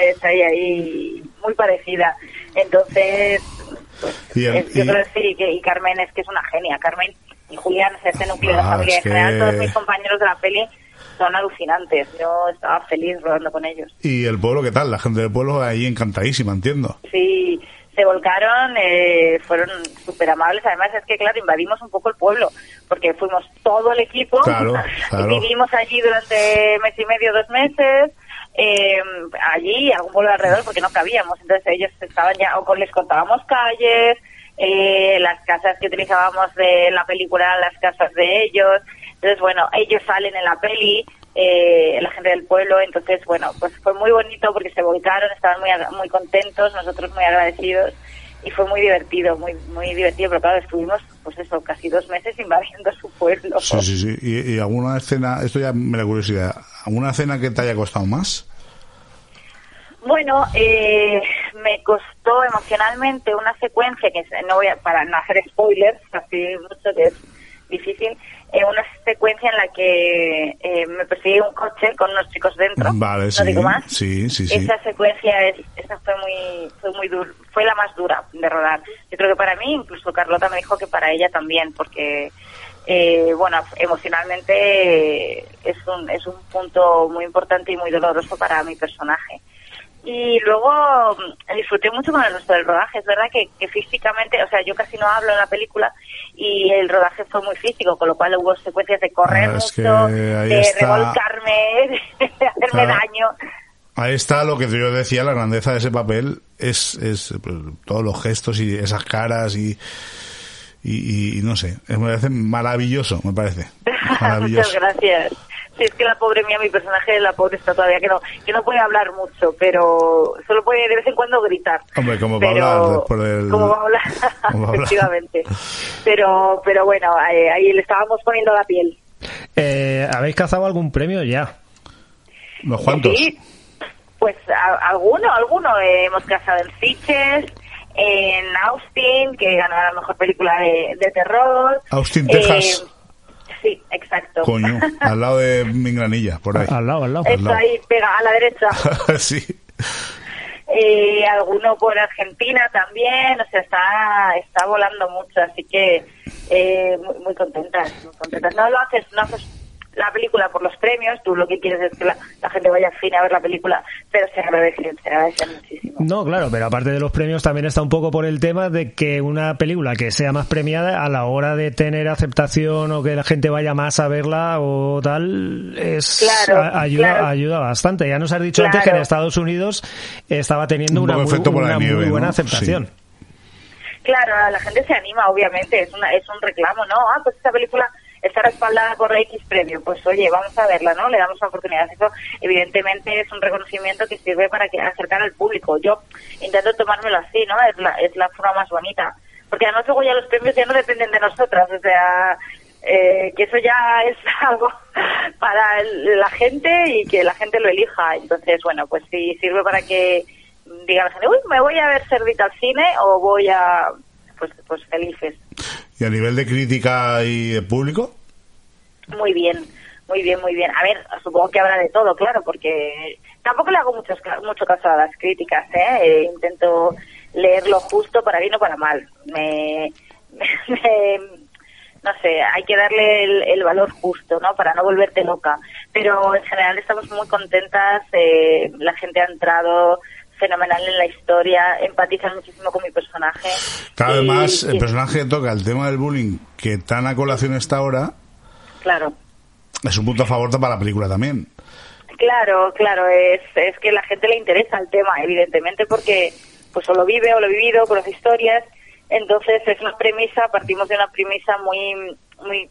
es ahí, ahí muy parecida. Entonces, Y el- yo y- creo que sí, que, y Carmen es que es una genia. Carmen y Julián, este núcleo de Ah, la familia en general, que- todos mis compañeros de la peli son alucinantes. Yo estaba feliz rodando con ellos. ¿Y el pueblo qué tal? La gente del pueblo ahí encantadísima, entiendo. Sí, se volcaron, eh, fueron súper amables. Además, es que, claro, invadimos un poco el pueblo, porque fuimos todo el equipo. Claro, claro. Vivimos allí durante mes y medio, dos meses. Eh, allí, algún pueblo alrededor, porque no cabíamos. Entonces, ellos estaban ya, o con- les contábamos calles, eh, las casas que utilizábamos de la película, las casas de ellos. Entonces, bueno, ellos salen en la peli, eh, la gente del pueblo, entonces, bueno, pues fue muy bonito porque se volcaron, estaban muy, muy contentos, nosotros muy agradecidos y fue muy divertido, muy muy divertido, pero claro, estuvimos, pues eso, casi dos meses invadiendo su pueblo. Sí, sí, sí. ¿Y, y alguna escena, esto ya me da curiosidad, alguna escena que te haya costado más? Bueno, eh, me costó emocionalmente una secuencia que no voy a, para no hacer spoilers, así mucho que es difícil, eh, una secuencia en la que eh, me persigue un coche con unos chicos dentro. Vale, no sí. digo más. Sí. Esa secuencia es, esa fue muy, fue muy dura, fue la más dura de rodar. Yo creo que para mí, incluso Carlota me dijo que para ella también, porque eh, bueno, emocionalmente eh, es un, es un punto muy importante y muy doloroso para mi personaje. Y luego mm, disfruté mucho con el resto del rodaje. Es verdad que, que físicamente, o sea, yo casi no hablo en la película y el rodaje fue muy físico, con lo cual hubo secuencias de correr Ah, mucho, de está. revolcarme, de hacerme Claro. daño. Ahí está lo que yo decía, la grandeza de ese papel es, es pues, todos los gestos y esas caras y, y, y no sé, es- me parece maravilloso, me parece. Muchas Maravilloso. gracias. Sí, es que la pobre mía, mi personaje, la pobre está todavía que no, que no puede hablar mucho, pero solo puede de vez en cuando gritar. Hombre, como va a Pero- hablar después del... Como va a hablar, ¿Cómo va a hablar? efectivamente. Pero, pero bueno, eh, ahí le estábamos poniendo la piel. Eh, ¿Habéis cazado algún premio ya? ¿Los cuantos? Sí, pues a- alguno, alguno. eh, hemos casado en Sitges, en Austin, que ganó la mejor película de, de terror. Austin, Eh, Texas. Sí, exacto. Coño, al lado de Mingranilla, por ahí. Al lado, al lado. Está ahí, pega a la derecha. sí. Eh, alguno por Argentina también, o sea, está, está volando mucho, así que eh, muy, muy contentas, muy contentas. No lo haces, no haces la película por los premios, tú lo que quieres es que la, la gente vaya al cine a ver la película, pero se agradece, se agradece muchísimo. No, claro, pero aparte de los premios también está un poco por el tema de que una película que sea más premiada a la hora de tener aceptación o que la gente vaya más a verla o tal es Claro, a- ayuda claro. ayuda bastante. Ya nos has dicho antes que en. Estados Unidos estaba teniendo Un una, muy, buena ¿no? aceptación. Claro, la gente se anima, obviamente, es, una, es un reclamo, ¿no? Ah, pues esta película está respaldada por X premio, pues oye, vamos a verla, ¿no? Le damos la oportunidad. Eso, evidentemente, es un reconocimiento que sirve para que acercar al público. Yo intento tomármelo así, ¿no? Es la, es la forma más bonita. Porque además luego ya los premios ya no dependen de nosotras, o sea, eh, que eso ya es algo para la gente y que la gente lo elija. Entonces, bueno, pues sí, sirve para que diga la gente, uy, me voy a ver Cerdita al cine o voy a, pues, pues felices. ¿Y a nivel de crítica y de público? Muy bien, muy bien, muy bien. A ver, supongo que habrá de todo, claro, porque tampoco le hago muchos, ca- mucho caso a las críticas, ¿eh? Eh, Intento leer lo justo para bien o para mal. Me, me- no sé, hay que darle el, el valor justo, ¿no? Para no volverte loca. Pero en general estamos muy contentas, eh, la gente ha entrado fenomenal en la historia, empatizan muchísimo con mi personaje. Claro, Y- además, el personaje toca el tema del bullying, que tan a colación está ahora, Claro. es un punto a favor para la película también. Claro, claro, es, es que a la gente le interesa el tema, evidentemente, porque pues o lo vive o lo ha vivido, conoce historias, entonces es una premisa, partimos de una premisa muy muy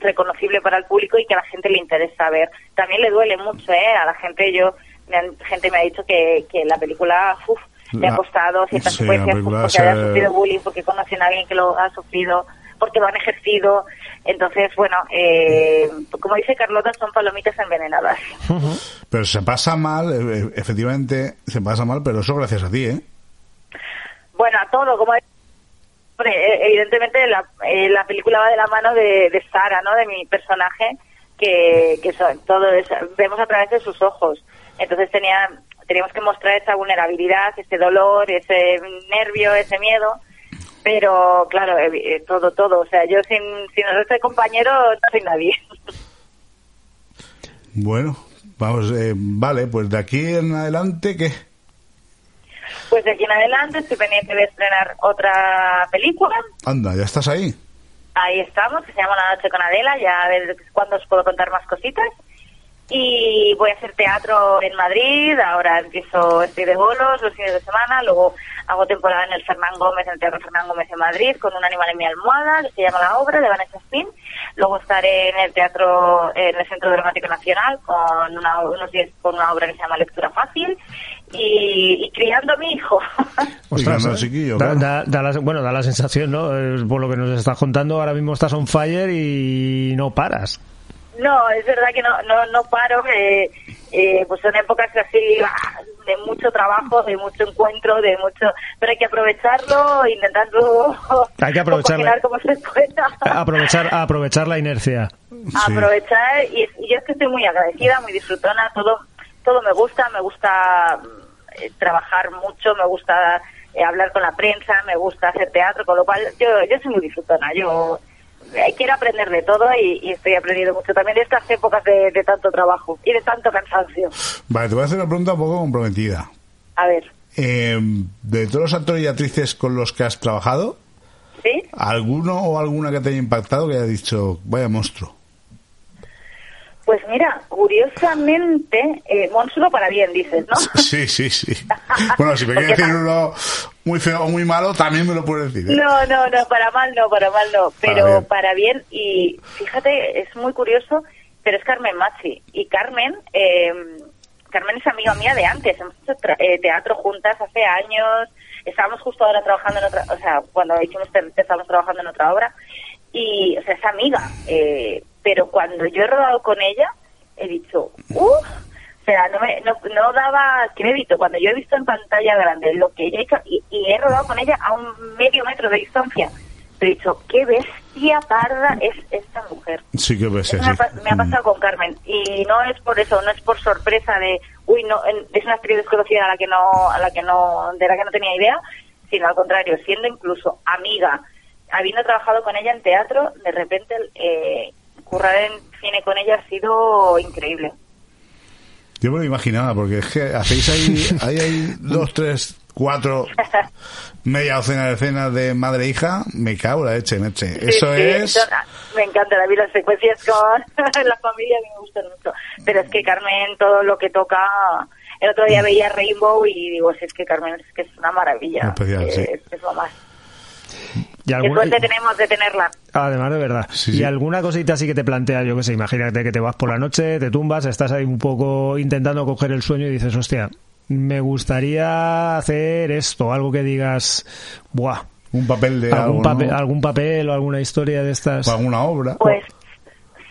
reconocible para el público y que a la gente le interesa ver. También le duele mucho, ¿eh? A la gente, yo, me han- gente me ha dicho que, que la película, uf, le ha costado ciertas sí, secuencias porque haya sufrido bullying, porque conocen a alguien que lo ha sufrido, porque lo han ejercido. Entonces, bueno, eh, como dice Carlota, son palomitas envenenadas. Pero se pasa mal, e- e- efectivamente, se pasa mal, pero eso gracias a ti, ¿eh? Bueno, a todo, como eh, evidentemente la, eh, la película va de la mano de, de Sara, ¿no? De mi personaje, que, que son, todo es- vemos a través de sus ojos. Entonces tenía, teníamos que mostrar esa vulnerabilidad, ese dolor, ese nervio, ese miedo. Pero claro, eh, todo, todo. O sea, yo sin, sin el resto de compañeros no soy nadie. Bueno, vamos, eh, vale, pues de aquí en adelante, ¿qué? Pues de aquí en adelante estoy pendiente de estrenar otra película. Anda, ya estás ahí. Ahí estamos, que se llama La Noche con Adela, ya a ver cuándo os puedo contar más cositas. Y voy a hacer teatro en Madrid, ahora empiezo, estoy de bolos los fines de semana, luego hago temporada en el Fernán Gómez, en el Teatro Fernán Gómez en Madrid, con un animal en mi almohada, que se llama La Obra, de Vanessa Spin. Luego estaré en el Teatro, en el Centro Dramático Nacional, con una, unos días con una obra que se llama Lectura Fácil, y, y criando a mi hijo. Ostras, ¿eh? chiquillo, da, claro. da- da la, bueno, da la sensación, ¿no? Eh, Por lo que nos estás contando, ahora mismo estás on fire y no paras. No, es verdad que no, no, no paro. eh, eh, pues son épocas así ah, de mucho trabajo, de mucho encuentro, de mucho. Pero hay que aprovecharlo, intentando Hay que como se pueda. Aprovechar, aprovechar la inercia. aprovechar y, y yo es que estoy muy agradecida, muy disfrutona, todo todo me gusta, me gusta mm, eh, trabajar mucho, me gusta eh, hablar con la prensa, me gusta hacer teatro, con lo cual yo yo soy muy disfrutona, yo quiero aprender de todo y, y estoy aprendiendo mucho también de estas épocas de, de tanto trabajo y de tanto cansancio. Vale, te voy a hacer una pregunta un poco comprometida. A ver, Eh, de todos los actores y actrices con los que has trabajado, ¿sí? ¿alguno o alguna que te haya impactado que haya dicho, vaya monstruo? Pues mira, curiosamente, eh, monstruo para bien, dices, ¿no? Sí, sí, sí. Bueno, si me quieres decir uno, muy feo o muy malo, también me lo puedes decir. ¿eh? No, no, no, para mal no, para mal no, Para pero bien. para bien. Y fíjate, es muy curioso, pero es Carmen Machi. Y Carmen, eh, Carmen es amiga mía de antes, hemos hecho eh, teatro juntas hace años, estábamos justo ahora trabajando en otra, o sea, cuando hicimos estábamos trabajando en otra obra, y, o sea, es amiga. eh, pero cuando yo he rodado con ella, he dicho, uff, o sea, no, me, no, no daba crédito. Cuando yo he visto en pantalla grande lo que ella ha hecho, y, y he rodado con ella a un medio metro de distancia, he dicho, qué bestia parda es esta mujer. Sí sí. Eso me, ha, me ha pasado con Carmen. Y no es por eso, no es por sorpresa de, uy, no, es una actriz desconocida a la que no, a la que no, de la que no tenía idea, sino al contrario, siendo incluso amiga, habiendo trabajado con ella en teatro, de repente eh, currar en cine con ella ha sido increíble. Yo me lo imaginaba, porque es que hacéis ahí, ahí hay dos, tres, cuatro, media docena de escenas de madre e hija, me cago la leche, meche. Eso Sí, sí, es... eso- ah, me encanta la vida, las secuencias con la familia a mí me gustan mucho. Pero es que Carmen, todo lo que toca. El otro día veía Rainbow y digo, si es que Carmen es que es una maravilla. Especial, es, sí. es lo más. Y Qué alguna- suerte tenemos de tenerla. Además, de verdad. y alguna cosita así que te planteas, yo que sé, imagínate que te vas por la noche, te tumbas, estás ahí un poco intentando coger el sueño y dices, hostia, me gustaría hacer esto, algo que digas, buah. Un papel de algún algo, papel, ¿no? algún papel o alguna historia de estas. O alguna obra. Pues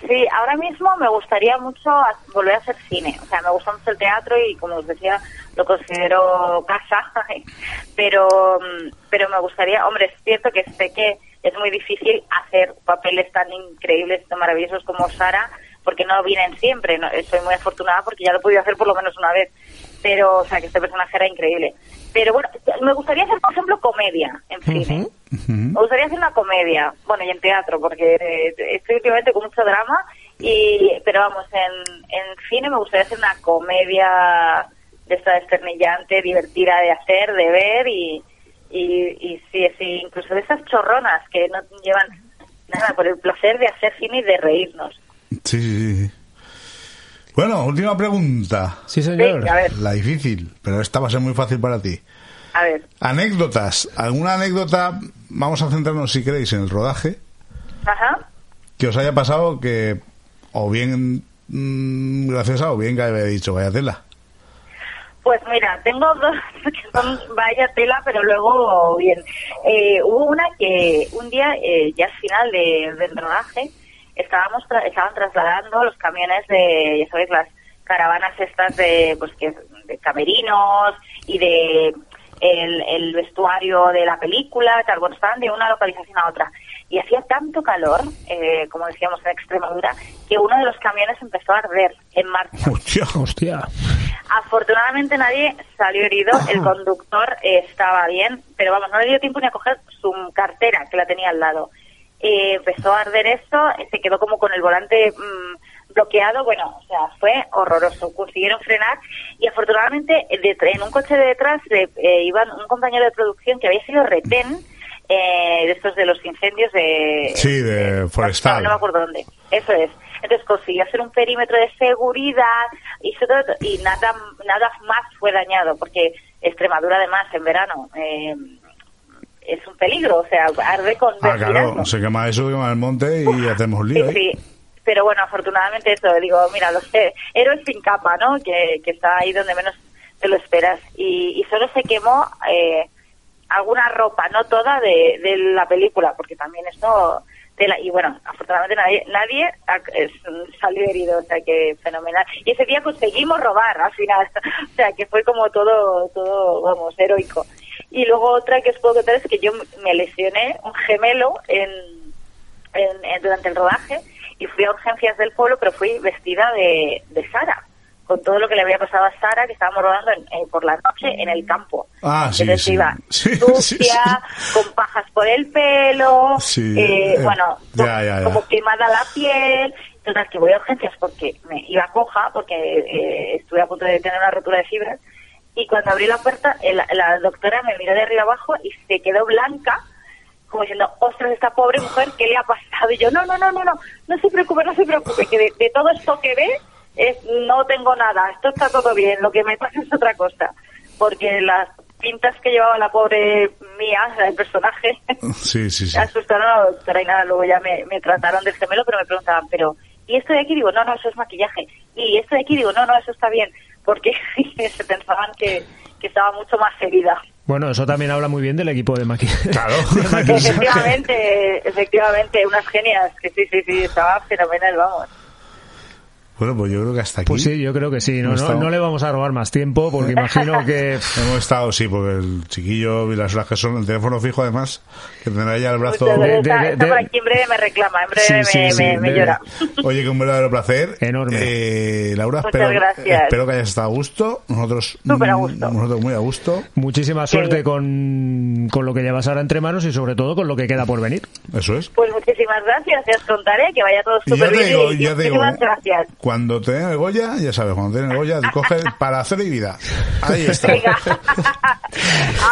sí, ahora mismo me gustaría mucho volver a hacer cine. O sea, me gusta mucho el teatro y, como os decía, lo considero casa. pero, mm, pero me gustaría, hombre, es cierto que sé que es muy difícil hacer papeles tan increíbles, tan maravillosos como Sara, porque no vienen siempre. Soy muy afortunada porque ya lo he podido hacer por lo menos una vez. Pero, o sea, que este personaje era increíble. Pero bueno, me gustaría hacer, por ejemplo, comedia en cine. Me gustaría hacer una comedia, bueno, y en teatro, porque eh, estoy últimamente con mucho drama, y pero vamos, en, en cine me gustaría hacer una comedia de esta desternillante, divertida de hacer, de ver, y, y, y sí, sí, incluso de esas chorronas que no llevan nada por el placer de hacer cine y de reírnos. Sí, sí, sí. Bueno, última pregunta. Sí, señor. Sí, a ver. La difícil, pero esta va a ser muy fácil para ti. A ver, Anécdotas. ¿Alguna anécdota? Vamos a centrarnos, si queréis, en el rodaje. ajá. Que os haya pasado que, o bien mm, graciosa, o bien que haya dicho, vaya tela. Pues mira, tengo dos que son vaya tela, pero luego bien. Eh, hubo una que un día, eh, ya al final de- del rodaje, estábamos tra- estaban trasladando los camiones de, ya sabéis, las caravanas estas de, pues que de camerinos y de el, el vestuario de la película, tal, bueno, estaban de una localización a otra. Y hacía tanto calor, eh, como decíamos en Extremadura, que uno de los camiones empezó a arder en marcha. Hostia. Hostia. Afortunadamente nadie salió herido, el conductor eh, estaba bien, pero vamos, no le dio tiempo ni a coger su cartera, que la tenía al lado. Eh, empezó a arder esto, se quedó como con el volante mm, bloqueado, bueno, o sea, fue horroroso. Consiguieron frenar y afortunadamente eh, de- en un coche de detrás eh, eh, iban un compañero de producción que había sido retén eh, de estos de los incendios de... Sí, de forestal. No me acuerdo dónde. Eso es. Entonces consiguió hacer un perímetro de seguridad hizo todo, y nada nada más fue dañado porque Extremadura además en verano eh, es un peligro, o sea, arde con Ah, claro, se quema eso, quema el monte y hacemos Sí, lío ahí. sí. Pero bueno, afortunadamente eso, digo, mira, los he- héroes sin capa, ¿no? Que, que está ahí donde menos te lo esperas. Y, y solo se quemó eh, alguna ropa, no toda, de, de la película, porque también esto... tela- y bueno, afortunadamente nadie, nadie ha- es- salió herido, o sea que fenomenal. Y ese día conseguimos robar al final, o sea que fue como todo, todo, vamos, heroico. Y luego otra que os puedo contar es que yo me lesioné un gemelo en, en- en- durante el rodaje y fui a urgencias del pueblo, pero fui vestida de, de Sara, con todo lo que le había pasado a Sara, que estábamos rodando en- eh, por la noche en el campo. Ah, sí, Entonces sí. iba Sí, sucia, con pajas por el pelo, eh, eh, bueno, ya, ya, ya. como quemada la piel. Total, que voy a urgencias porque me iba coja, porque eh, estuve a punto de tener una rotura de fibras. Y cuando abrí la puerta, el- la doctora me miró de arriba abajo y se quedó blanca, como diciendo, ostras, esta pobre mujer, ¿qué le ha pasado? Y yo, no, no, no, no, no, no se preocupe, no se preocupe, que de, de todo esto que ve, es, no tengo nada, esto está todo bien, lo que me pasa es otra cosa. Porque las pintas que llevaba la pobre mía, el personaje, Sí, sí, sí. asustaron a la doctora y nada, luego ya me, me trataron del gemelo, pero me preguntaban, pero, ¿y esto de aquí? Digo, no, no, eso es maquillaje. Y esto de aquí, digo, no, no, eso está bien, porque se pensaban que, que estaba mucho más herida. Bueno, eso también habla muy bien del equipo de maquillaje. Claro. Efectivamente, efectivamente, unas genias, que sí, sí, sí, estaba fenomenal, vamos. Bueno, pues yo creo que hasta aquí. Pues sí, yo creo que sí. No, no, no le vamos a robar más tiempo porque imagino que... Hemos estado, sí, porque el chiquillo y las horas que son, el teléfono fijo además, que tendrá ya el brazo... Está, está por aquí, en breve me reclama, en breve Sí, sí, me, sí, me- me debe. llora. Oye, que un verdadero placer. Enorme. Eh, Laura, Muchas espero, gracias. espero que hayas estado a gusto. Nosotros, Súper a mm, gusto. nosotros muy a gusto. Muchísima suerte con, con lo que llevas ahora entre manos y sobre todo con lo que queda por venir. Eso es. Pues muchísimas gracias, ya os contaré, que vaya todo súper te bien. digo, y ya te digo, muchísimas ¿eh? gracias. Cuando te den el Goya, ya sabes, cuando te den el Goya, te coges para hacer y vida. Ahí está. Venga.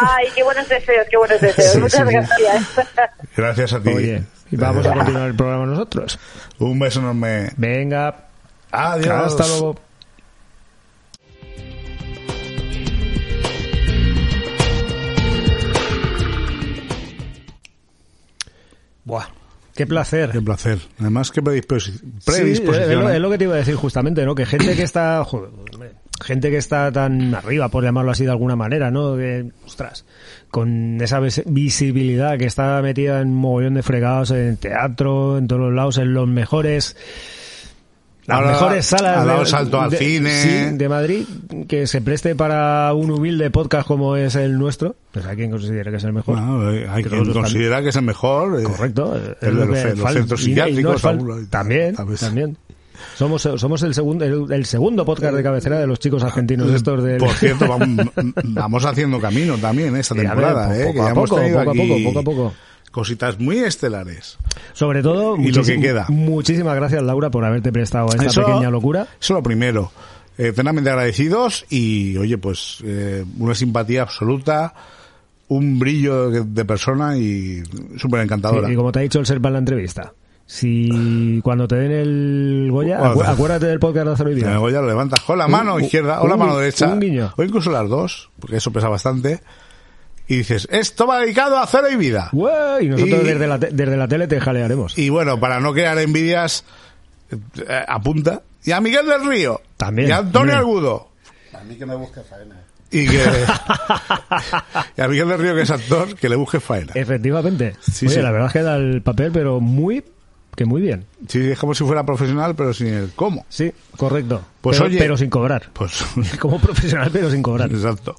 Ay, qué buenos deseos, qué buenos deseos. Sí, Muchas sí, sí. gracias. Gracias a ti. Oye, y vamos a continuar el programa nosotros. Un beso enorme. Venga. Adiós. Hasta luego. Buah, qué placer. Qué placer. Además, qué predisposi- Sí, predisposición. es, lo, ¿eh? es lo que te iba a decir justamente, ¿no? Que gente que está, joder, gente que está tan arriba, por llamarlo así de alguna manera, ¿no? Que, ostras, con esa vis- visibilidad que está metida en un mogollón de fregados en teatro, en todos los lados, en los mejores, las Ahora mejores salas dado de, salto al de- cine. sí, de Madrid, que se preste para un humilde podcast como es el nuestro. Pues hay quien considere que es el mejor. Bueno, hay- Que quien considera que es el mejor. eh, Correcto. El de los, centros no psiquiátricos. también, ¿sabes? también. Somos, somos el, segundo el, el segundo podcast de cabecera de los chicos argentinos estos del... Por cierto, vamos, vamos haciendo camino también esta ver, temporada. po- eh, poco que a poco, a poco, poco a poco. Cositas muy estelares. Sobre todo, Y lo que queda. muchísimas gracias Laura por haberte prestado a esta Eso- pequeña locura. Eso lo primero. Eh, eternamente agradecidos y, oye, pues eh, una simpatía absoluta, un brillo de, persona y súper encantadora. Y, y como te ha dicho el Serpa en la entrevista, si cuando te den el Goya, acu- acuérdate del podcast de Acero y. En el Goya lo levantas con la mano izquierda o la mano derecha, un guiño. o incluso las dos, porque eso pesa bastante, y dices, esto va dedicado a cero y vida. ¡Ué! Y nosotros Y- desde, la te- desde la tele te jalearemos. Y bueno, para no crear envidias, eh, apunta. Y a Miguel del Río. También, Y a Antonio. Argudo. A mí que me busque faena. Y, que, y a Miguel del Río, que es actor, que le busque faena. Efectivamente. Sí, Oye, sí. la verdad es que da el papel, pero muy, que muy bien. Sí, es como si fuera profesional, pero sin el cómo. Sí, correcto. Pues pero, oye- pero sin cobrar. Pues, Como profesional, pero sin cobrar. exacto.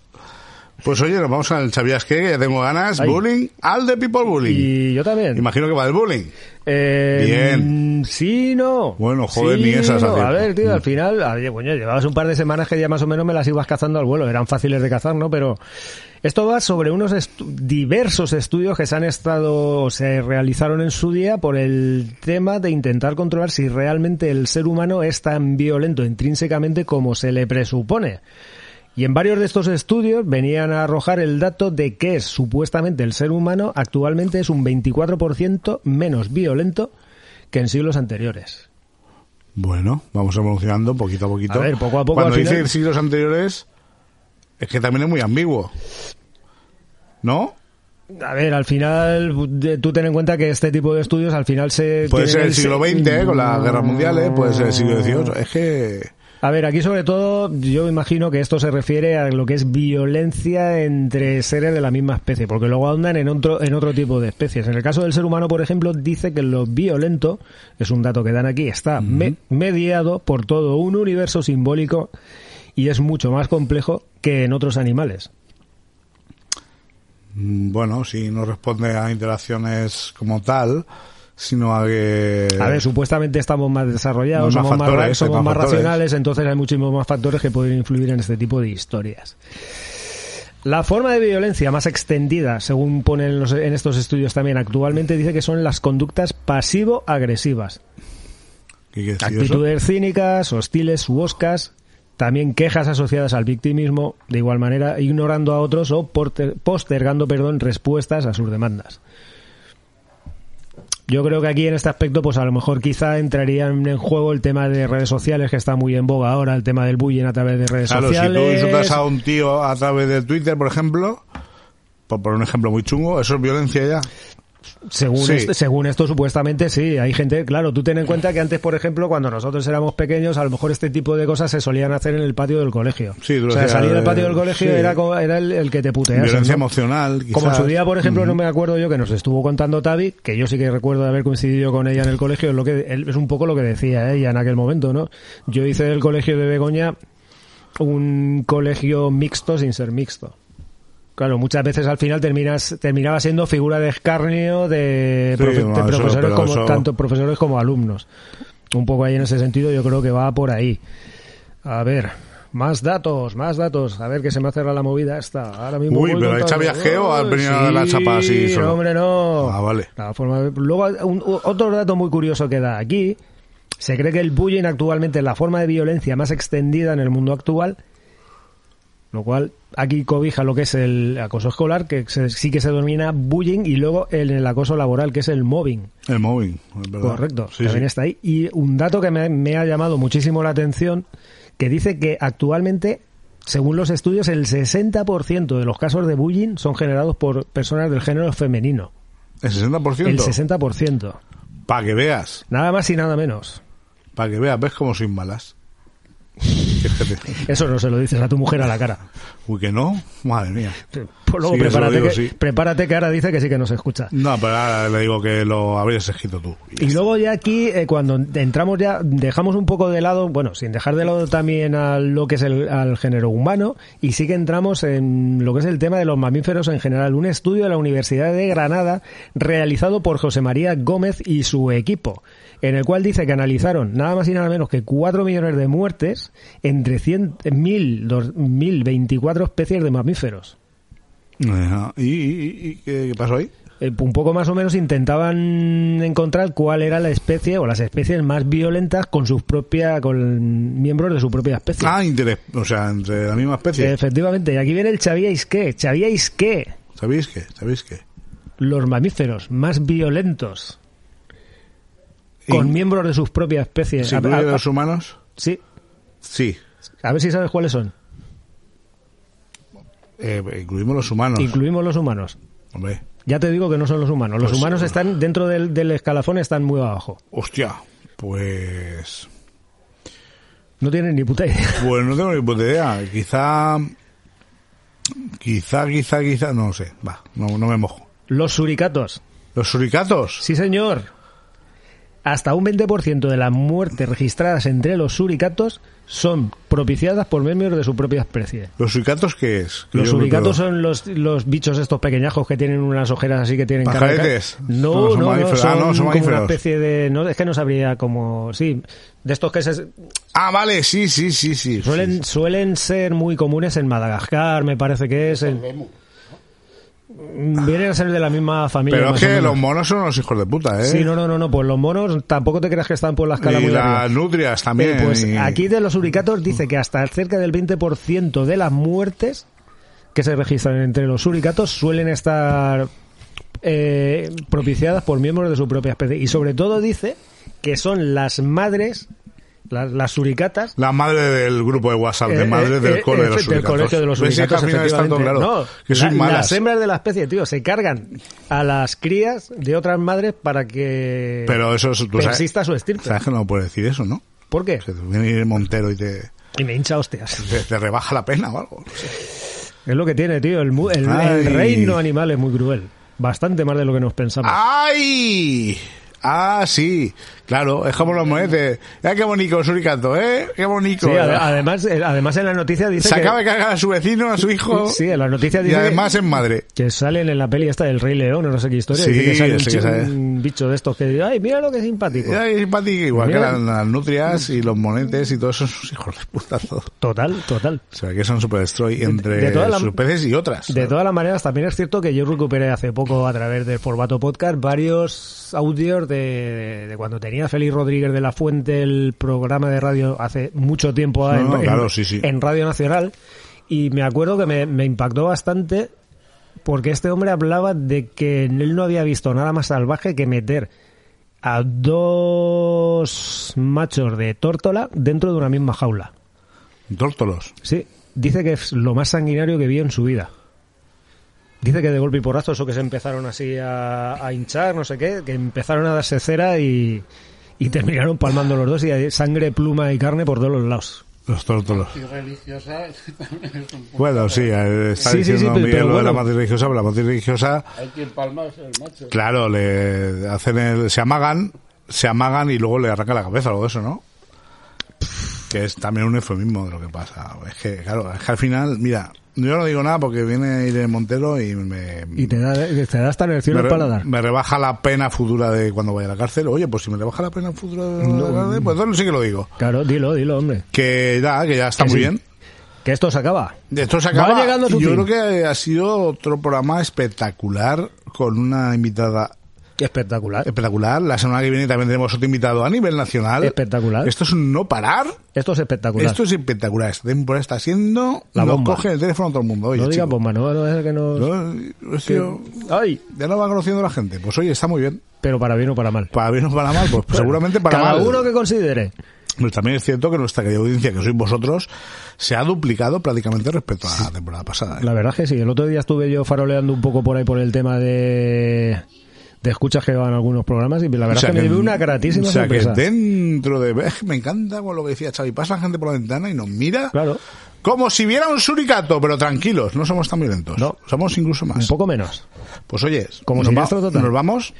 Pues oye, nos vamos al ¿Sabías qué? Que ya tengo ganas. Bullying, al de People Bullying. Y yo también. Imagino que va del bullying. Eh, Bien. mm, Sí, no. Bueno, joder, Sí, ni esas no. A ver, tío, al Mm. final, a ver, coño, llevabas un par de semanas que ya más o menos me las ibas cazando al vuelo. Eran fáciles de cazar, ¿no? Pero esto va sobre unos estu- diversos estudios que se han estado, se realizaron en su día por el tema de intentar controlar si realmente el ser humano es tan violento intrínsecamente como se le presupone. Y en varios de estos estudios venían a arrojar el dato de que supuestamente el ser humano actualmente es un 24% menos violento que en siglos anteriores. Bueno, vamos evolucionando poquito a poquito. A ver, poco a poco, Cuando dice final- siglos anteriores, es que también es muy ambiguo. ¿No? A ver, al final, tú ten en cuenta que este tipo de estudios al final se... Puede ser el siglo XX, ¿eh? con las guerras mundiales, puede ser el siglo XVIII. Es que... A ver, aquí sobre todo yo imagino que esto se refiere a lo que es violencia entre seres de la misma especie, porque luego andan en otro, en otro tipo de especies. En el caso del ser humano, por ejemplo, dice que lo violento, es un dato que dan aquí, está me- mediado por todo un universo simbólico y es mucho más complejo que en otros animales. Bueno, si no responde a interacciones como tal, sino a que... A ver, supuestamente estamos más desarrollados, Más somos, más, factores, ra- somos hay más más factores. racionales, entonces hay muchísimos más factores que pueden influir en este tipo de historias. La forma de violencia más extendida, según ponen los- en estos estudios también actualmente, dice que son las conductas pasivo-agresivas. Actitudes cínicas, hostiles u oscas, también quejas asociadas al victimismo, de igual manera ignorando a otros o postergando perdón, respuestas a sus demandas. Yo creo que aquí en este aspecto, pues a lo mejor quizá entrarían en juego el tema de redes sociales, que está muy en boga ahora, el tema del bullying a través de redes Claro, si tú sociales. insultas a un tío a través de Twitter, por ejemplo, por poner un ejemplo muy chungo, eso es violencia ya. Según, Sí. esto, según esto, supuestamente sí. Hay gente, claro, tú ten en cuenta que antes, por ejemplo, cuando nosotros éramos pequeños, a lo mejor este tipo de cosas se solían hacer en el patio del colegio. Sí, o sea, salir del patio del colegio sí. era, era el, el que te putease. Violencia ¿no? emocional, Como en su día, por ejemplo, no me acuerdo yo que nos estuvo contando Tavi, que yo sí que recuerdo de haber coincidido con ella en el colegio, es, lo que, es un poco lo que decía ella en aquel momento, ¿no? Yo hice del colegio de Begoña un colegio mixto sin ser mixto. Claro, muchas veces al final terminas terminaba siendo figura de escarnio de, Sí, profe- no, de eso, profesores como eso- tanto profesores como alumnos. Un poco ahí en ese sentido yo creo que va por ahí. A ver, más datos, más datos. A ver que se me ha cerrado la movida esta. Ahora mismo Uy, pero. ¿hecha viaje o has Ay, venido a la sí, chapa así solo? No, hombre, no. Ah, vale. La forma de- Luego, un- otro dato muy curioso que da aquí. Se cree que el bullying actualmente es la forma de violencia más extendida en el mundo actual, lo cual aquí cobija lo que es el acoso escolar, que se- sí que se denomina bullying, y luego el, el acoso laboral, que es el mobbing. El móvil, es verdad. Correcto, Sí, también sí. está ahí. Y un dato que me, me ha llamado muchísimo la atención, que dice que actualmente, según los estudios, el 60% de los casos de bullying son generados por personas del género femenino. ¿El 60%? El 60%. Para que veas, Nada más y nada menos. para que veas, ves cómo soy malas. Eso no se lo dices a tu mujer a la cara. Uy, que no, madre mía. Pues luego Sí, prepárate, digo, que, sí. prepárate que ahora dice que sí que nos escucha. No, pero ahora le digo que lo habrías escrito tú. Y luego ya aquí, eh, cuando entramos ya, dejamos un poco de lado, bueno, sin dejar de lado también a lo que es el al género humano, y sí que entramos en lo que es el tema de los mamíferos en general. Un estudio de la Universidad de Granada realizado por José María Gómez y su equipo, en el cual dice que analizaron nada más y nada menos que 4 millones de muertes entre 100, 1000, 1024 especies de mamíferos. ¿Y, y- y qué, qué pasó ahí? Eh, un poco más o menos intentaban encontrar cuál era la especie o las especies más violentas con sus propias con miembros de su propia especie. Ah, interés, o sea, entre la misma especie. Efectivamente, y aquí viene el ¿sabíais qué? ¿Sabíais qué? ¿Sabéis qué? ¿Sabéis qué? Los mamíferos más violentos con Y- miembros de sus propias especies. ¿Se A- a- los humanos? Sí. Sí. A ver si sabes cuáles son. Eh, incluimos los humanos. Incluimos los humanos. Hombre, Ya te digo que no son los humanos. Los Pues, humanos eh, están dentro del, del escalafón, están muy abajo. hostia, pues... No tienen ni puta idea. Pues no tengo ni puta idea. Quizá... Quizá, quizá, quizá... No sé. Va, no, no me mojo. Los suricatos. ¿Los suricatos? Sí, señor. Hasta un 20% de las muertes registradas entre los suricatos son propiciadas por miembros de su propia especie. ¿Los suricatos qué es? Que Los yo suricatos son los, los bichos estos pequeñajos que tienen unas ojeras así que tienen ¿Pajaretes? No, No, no, son no, mamíferos. son, Ah, no, son como una especie de... No, es que no sabría como... Sí, de estos que se, Ah, vale, sí, sí, sí, sí. suelen, suelen ser muy comunes en Madagascar, me parece que es... en- Vienen a ser de la misma familia. Pero es que los monos son los hijos de puta, ¿eh? Sí, no, no, no, no, pues los monos tampoco te creas que están por la escala y las nutrias también. Eh, pues y- aquí de los suricatos dice que hasta cerca del 20% de las muertes que se registran entre los suricatos suelen estar eh, propiciadas por miembros de su propia especie. Y sobre todo dice que son las madres, las, las suricatas, La madre del grupo de WhatsApp, de eh, madre eh, del eh, cole de los del suricatos. colegio de los todo efectivamente. claro. No, que la- malas. las hembras de la especie, tío, se cargan a las crías de otras madres para que Pero eso es... tú sabes- persista su estirpe. Sabes que no puedes decir eso, ¿no? ¿Por qué? Que te viene Montero y te, Y me hincha hostias. te, te rebaja la pena o algo. Es lo que tiene, tío. El, el- el reino animal es muy cruel. Bastante más de lo que nos pensamos. ¡Ay! Ah, sí. Claro, es como los monetes. ¡Ay, qué bonito, suricato, eh! ¡Qué bonito! Sí, ade- además, eh, además en la noticia dice Se que... acaba de cagar a su vecino, a su hijo. Sí, en la noticia Y dice además es madre. que salen en la peli esta del Rey León, o no sé qué historia. Sí, dice que sale un, que un bicho de estos que dice, ay, mira lo que simpático. Ay, simpático, igual Mira. que las, las nutrias y los monetes y todos esos hijos de puta. todo. Total, total. O sea, que son super destroy entre sus especies y otras. De todas las maneras, también es cierto que yo recuperé hace poco a través del formato podcast varios audios de, de cuando tenía Félix Rodríguez de la Fuente el programa de radio hace mucho tiempo No, en, no, en- claro, sí, sí. en Radio Nacional y me acuerdo que me, me impactó bastante porque este hombre hablaba de que él no había visto nada más salvaje que meter a dos machos de tórtola dentro de una misma jaula. Tórtolos. Sí, dice que es lo más sanguinario que vio en su vida. Dice que de golpe y porrazo, eso que se empezaron así a, a hinchar, no sé qué, que empezaron a darse cera y, y terminaron palmando los dos y hay sangre, pluma y carne por todos los lados. Los tórtolos. Y religiosa también es un poco Bueno, sí, eh, está Sí, sí, diciendo sí, pero- Miguel pero lo de la bueno. matriz religiosa, pero la matriz religiosa, Hay quien palma es el macho. claro, le hacen el, se amagan, se amagan y luego le arranca la cabeza o algo de eso, ¿no? Que es también un eufemismo de lo que pasa. Es que, claro, es que al final, mira, yo no digo nada porque viene Irene Montero y me, Y te da, te da hasta el cielo me, el paladar. me rebaja la pena futura de cuando vaya a la cárcel. Oye, pues si me rebaja la pena futura de la cárcel, pues entonces sí que lo digo. Claro, dilo, dilo, hombre. Que ya, que ya está Que muy sí. bien. Que esto se acaba. Esto se Va acaba. llegando yo fin. creo que ha sido otro programa espectacular con una invitada Espectacular. espectacular. La semana que viene también tenemos otro invitado a nivel nacional. Espectacular. Esto es un no parar. Esto es espectacular. Esto es espectacular. Esta temporada está siendo. La nos bomba. coge el teléfono a todo el mundo. Oye, no digas bomba, no, no es que nos... no, es que- Ay, ya no va conociendo la gente. Pues oye, está muy bien. pero para bien o para mal. Para bien o para mal, pues seguramente para Cada mal. uno que considere. Pues también es cierto que nuestra querida audiencia, que sois vosotros, se ha duplicado prácticamente respecto a la temporada pasada. ¿eh? La verdad es que sí. El otro día estuve yo faroleando un poco por ahí por el tema de, de escuchas que van algunos programas y la verdad O sea es que, me llevé una gratísima o sea, sorpresa. que dentro de... me encanta con lo que decía Xavi. Pasa la gente por la ventana y nos mira Claro, como si viera un suricato, pero tranquilos, no somos tan violentos. No. Somos incluso más. un poco menos. Pues oye, Como nos, siniestro total. nos vamos.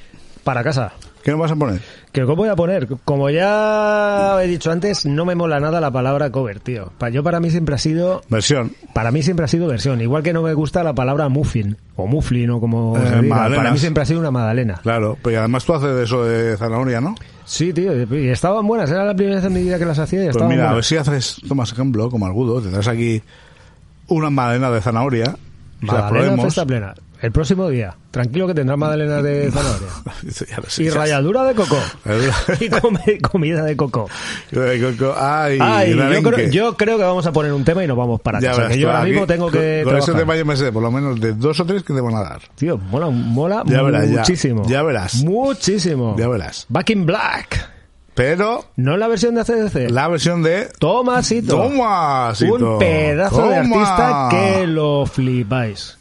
Para casa. ¿Qué nos vas a poner? ¿Qué voy a poner? Como ya he dicho antes, no me mola nada la palabra cover, tío. Pa- Yo para mí siempre ha sido Versión. Para mí siempre ha sido versión, igual que no me gusta la palabra muffin o mufflin o como Eh, se diga. magdalenas. Para mí siempre ha sido una magdalena. Claro, pero además tú haces eso de zanahoria, ¿no? Sí, tío, y estaban buenas, era la primera vez en mi vida que las hacía y Pues estaban mira, a ver buenas. si haces, tomas ejemplo, como algudo, tendrás aquí una magdalena de zanahoria. Magdalena probemos. fiesta plena. El próximo día, tranquilo que tendrá magdalena de zanahoria. Sé, y ralladura de coco. y comida de coco. Ay, Ay, yo creo, yo creo que vamos a poner un tema y nos vamos para Ya casa. verás que yo ahora mismo tengo que Con, con ese trabajar. tema yo me sé por lo menos de dos o tres que te van a dar. Tío, mola, mola Ya verás, ya. muchísimo. Ya verás. Muchísimo. Ya verás. Back in Black. Pero No la versión de ACDC. la versión de... Tomasito. Tomasito. Un pedazo de artista que lo flipáis.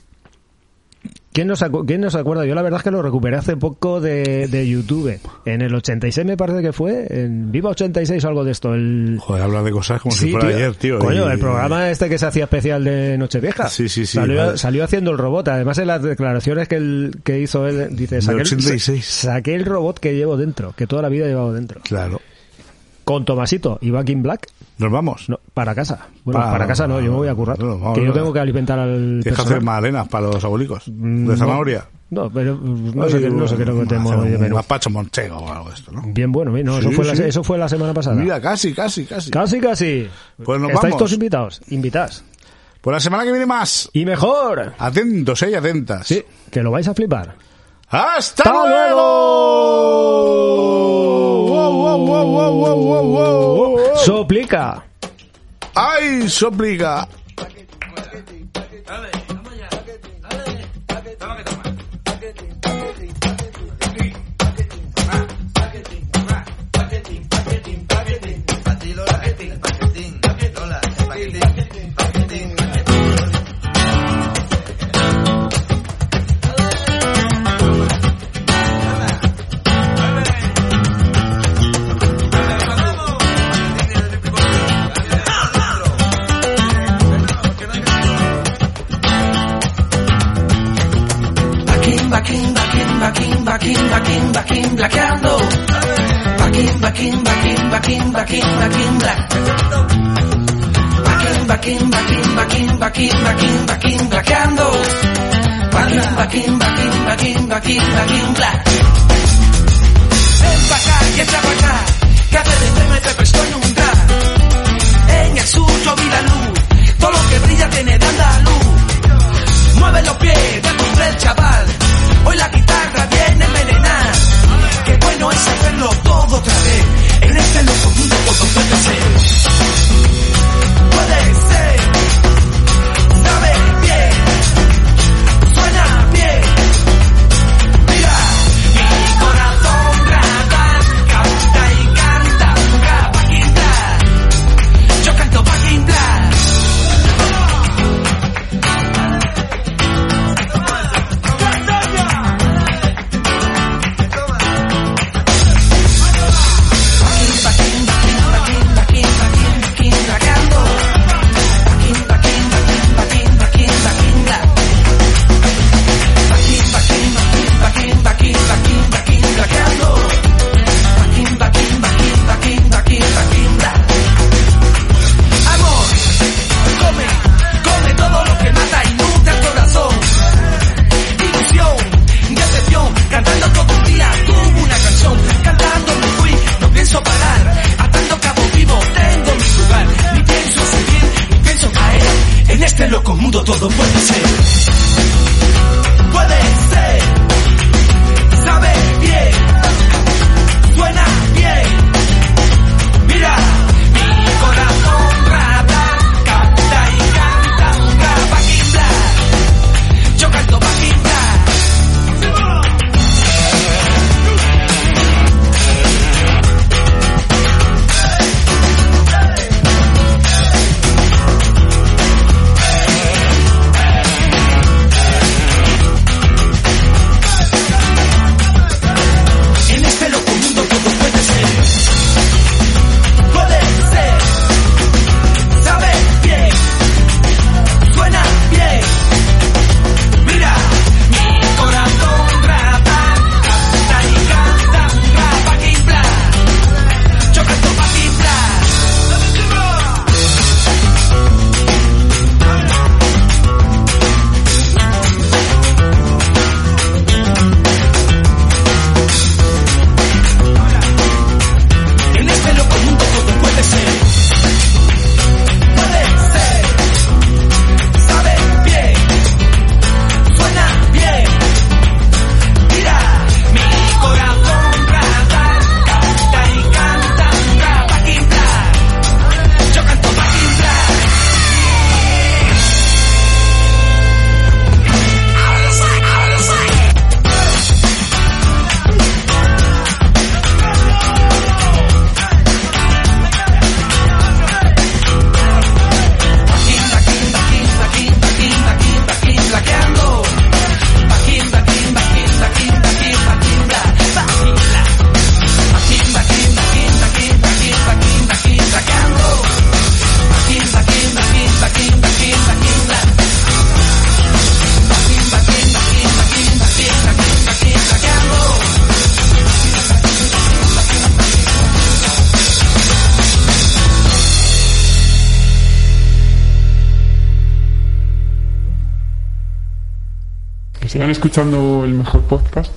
¿Quién nos, ¿Quién nos acuerda? Yo la verdad es que lo recuperé hace poco de, de YouTube. En el 86 me parece que fue. En Viva 86 o algo de esto. El... Joder, habla de cosas como si Sí, fuera tío. ayer, tío. Coño, y- el programa este que se hacía especial de Nochevieja. Sí, sí, sí, Salió, vale. salió haciendo el robot. Además, en las declaraciones que, él- que hizo él, dice: saqué el, 86. saqué el robot que llevo dentro, que toda la vida he llevado dentro. Claro. Con Tomasito y Back in Black, Nos vamos. no, para casa. Bueno, Para- para, casa no, yo me voy a currar. No, vamos, que yo no. tengo que alimentar al Tienes que hacer magdalenas para los abuelicos. Mm, De zanahoria. No, pero no sé, qué- no sé qué es lo de Un gazpacho monchego o algo de esto, ¿no? Bien bueno, no, eso, Sí, fue la, eso fue la semana pasada. Mira, casi, casi, casi. Casi, casi. Pues nos ¿Estáis vamos. todos invitados? Invitados. Pues la semana que viene más. Y mejor. Atentos, eh, y atentas. Sí, que lo vais a flipar. ¡Hasta, ¡Hasta luego! ¡Wow, wow, wow, wow, wow, wow, wow! Soplica. ¡Ay, soplica! Baquín, baquín, baquín, baquín, baquín, blaqueando. Baquín, baquín, baquín, baquín, baquín, baquín, black. Baquín, baquín, baquín, baquín, baquín, baquín, baquín, blaqueando. Baquín, baquín, baquín, baquín, baquín, black. Ven pa' acá y echa pa' acá, que te prestó en un drag. En el sur yo vi la luz, todo lo que brilla tiene de andaluz. Mueve los pies, del el chaval. La guitarra viene envenenada. Qué bueno es hacerlo todo otra vez. En este loco mundo todo puede ser. Escuchando el mejor podcast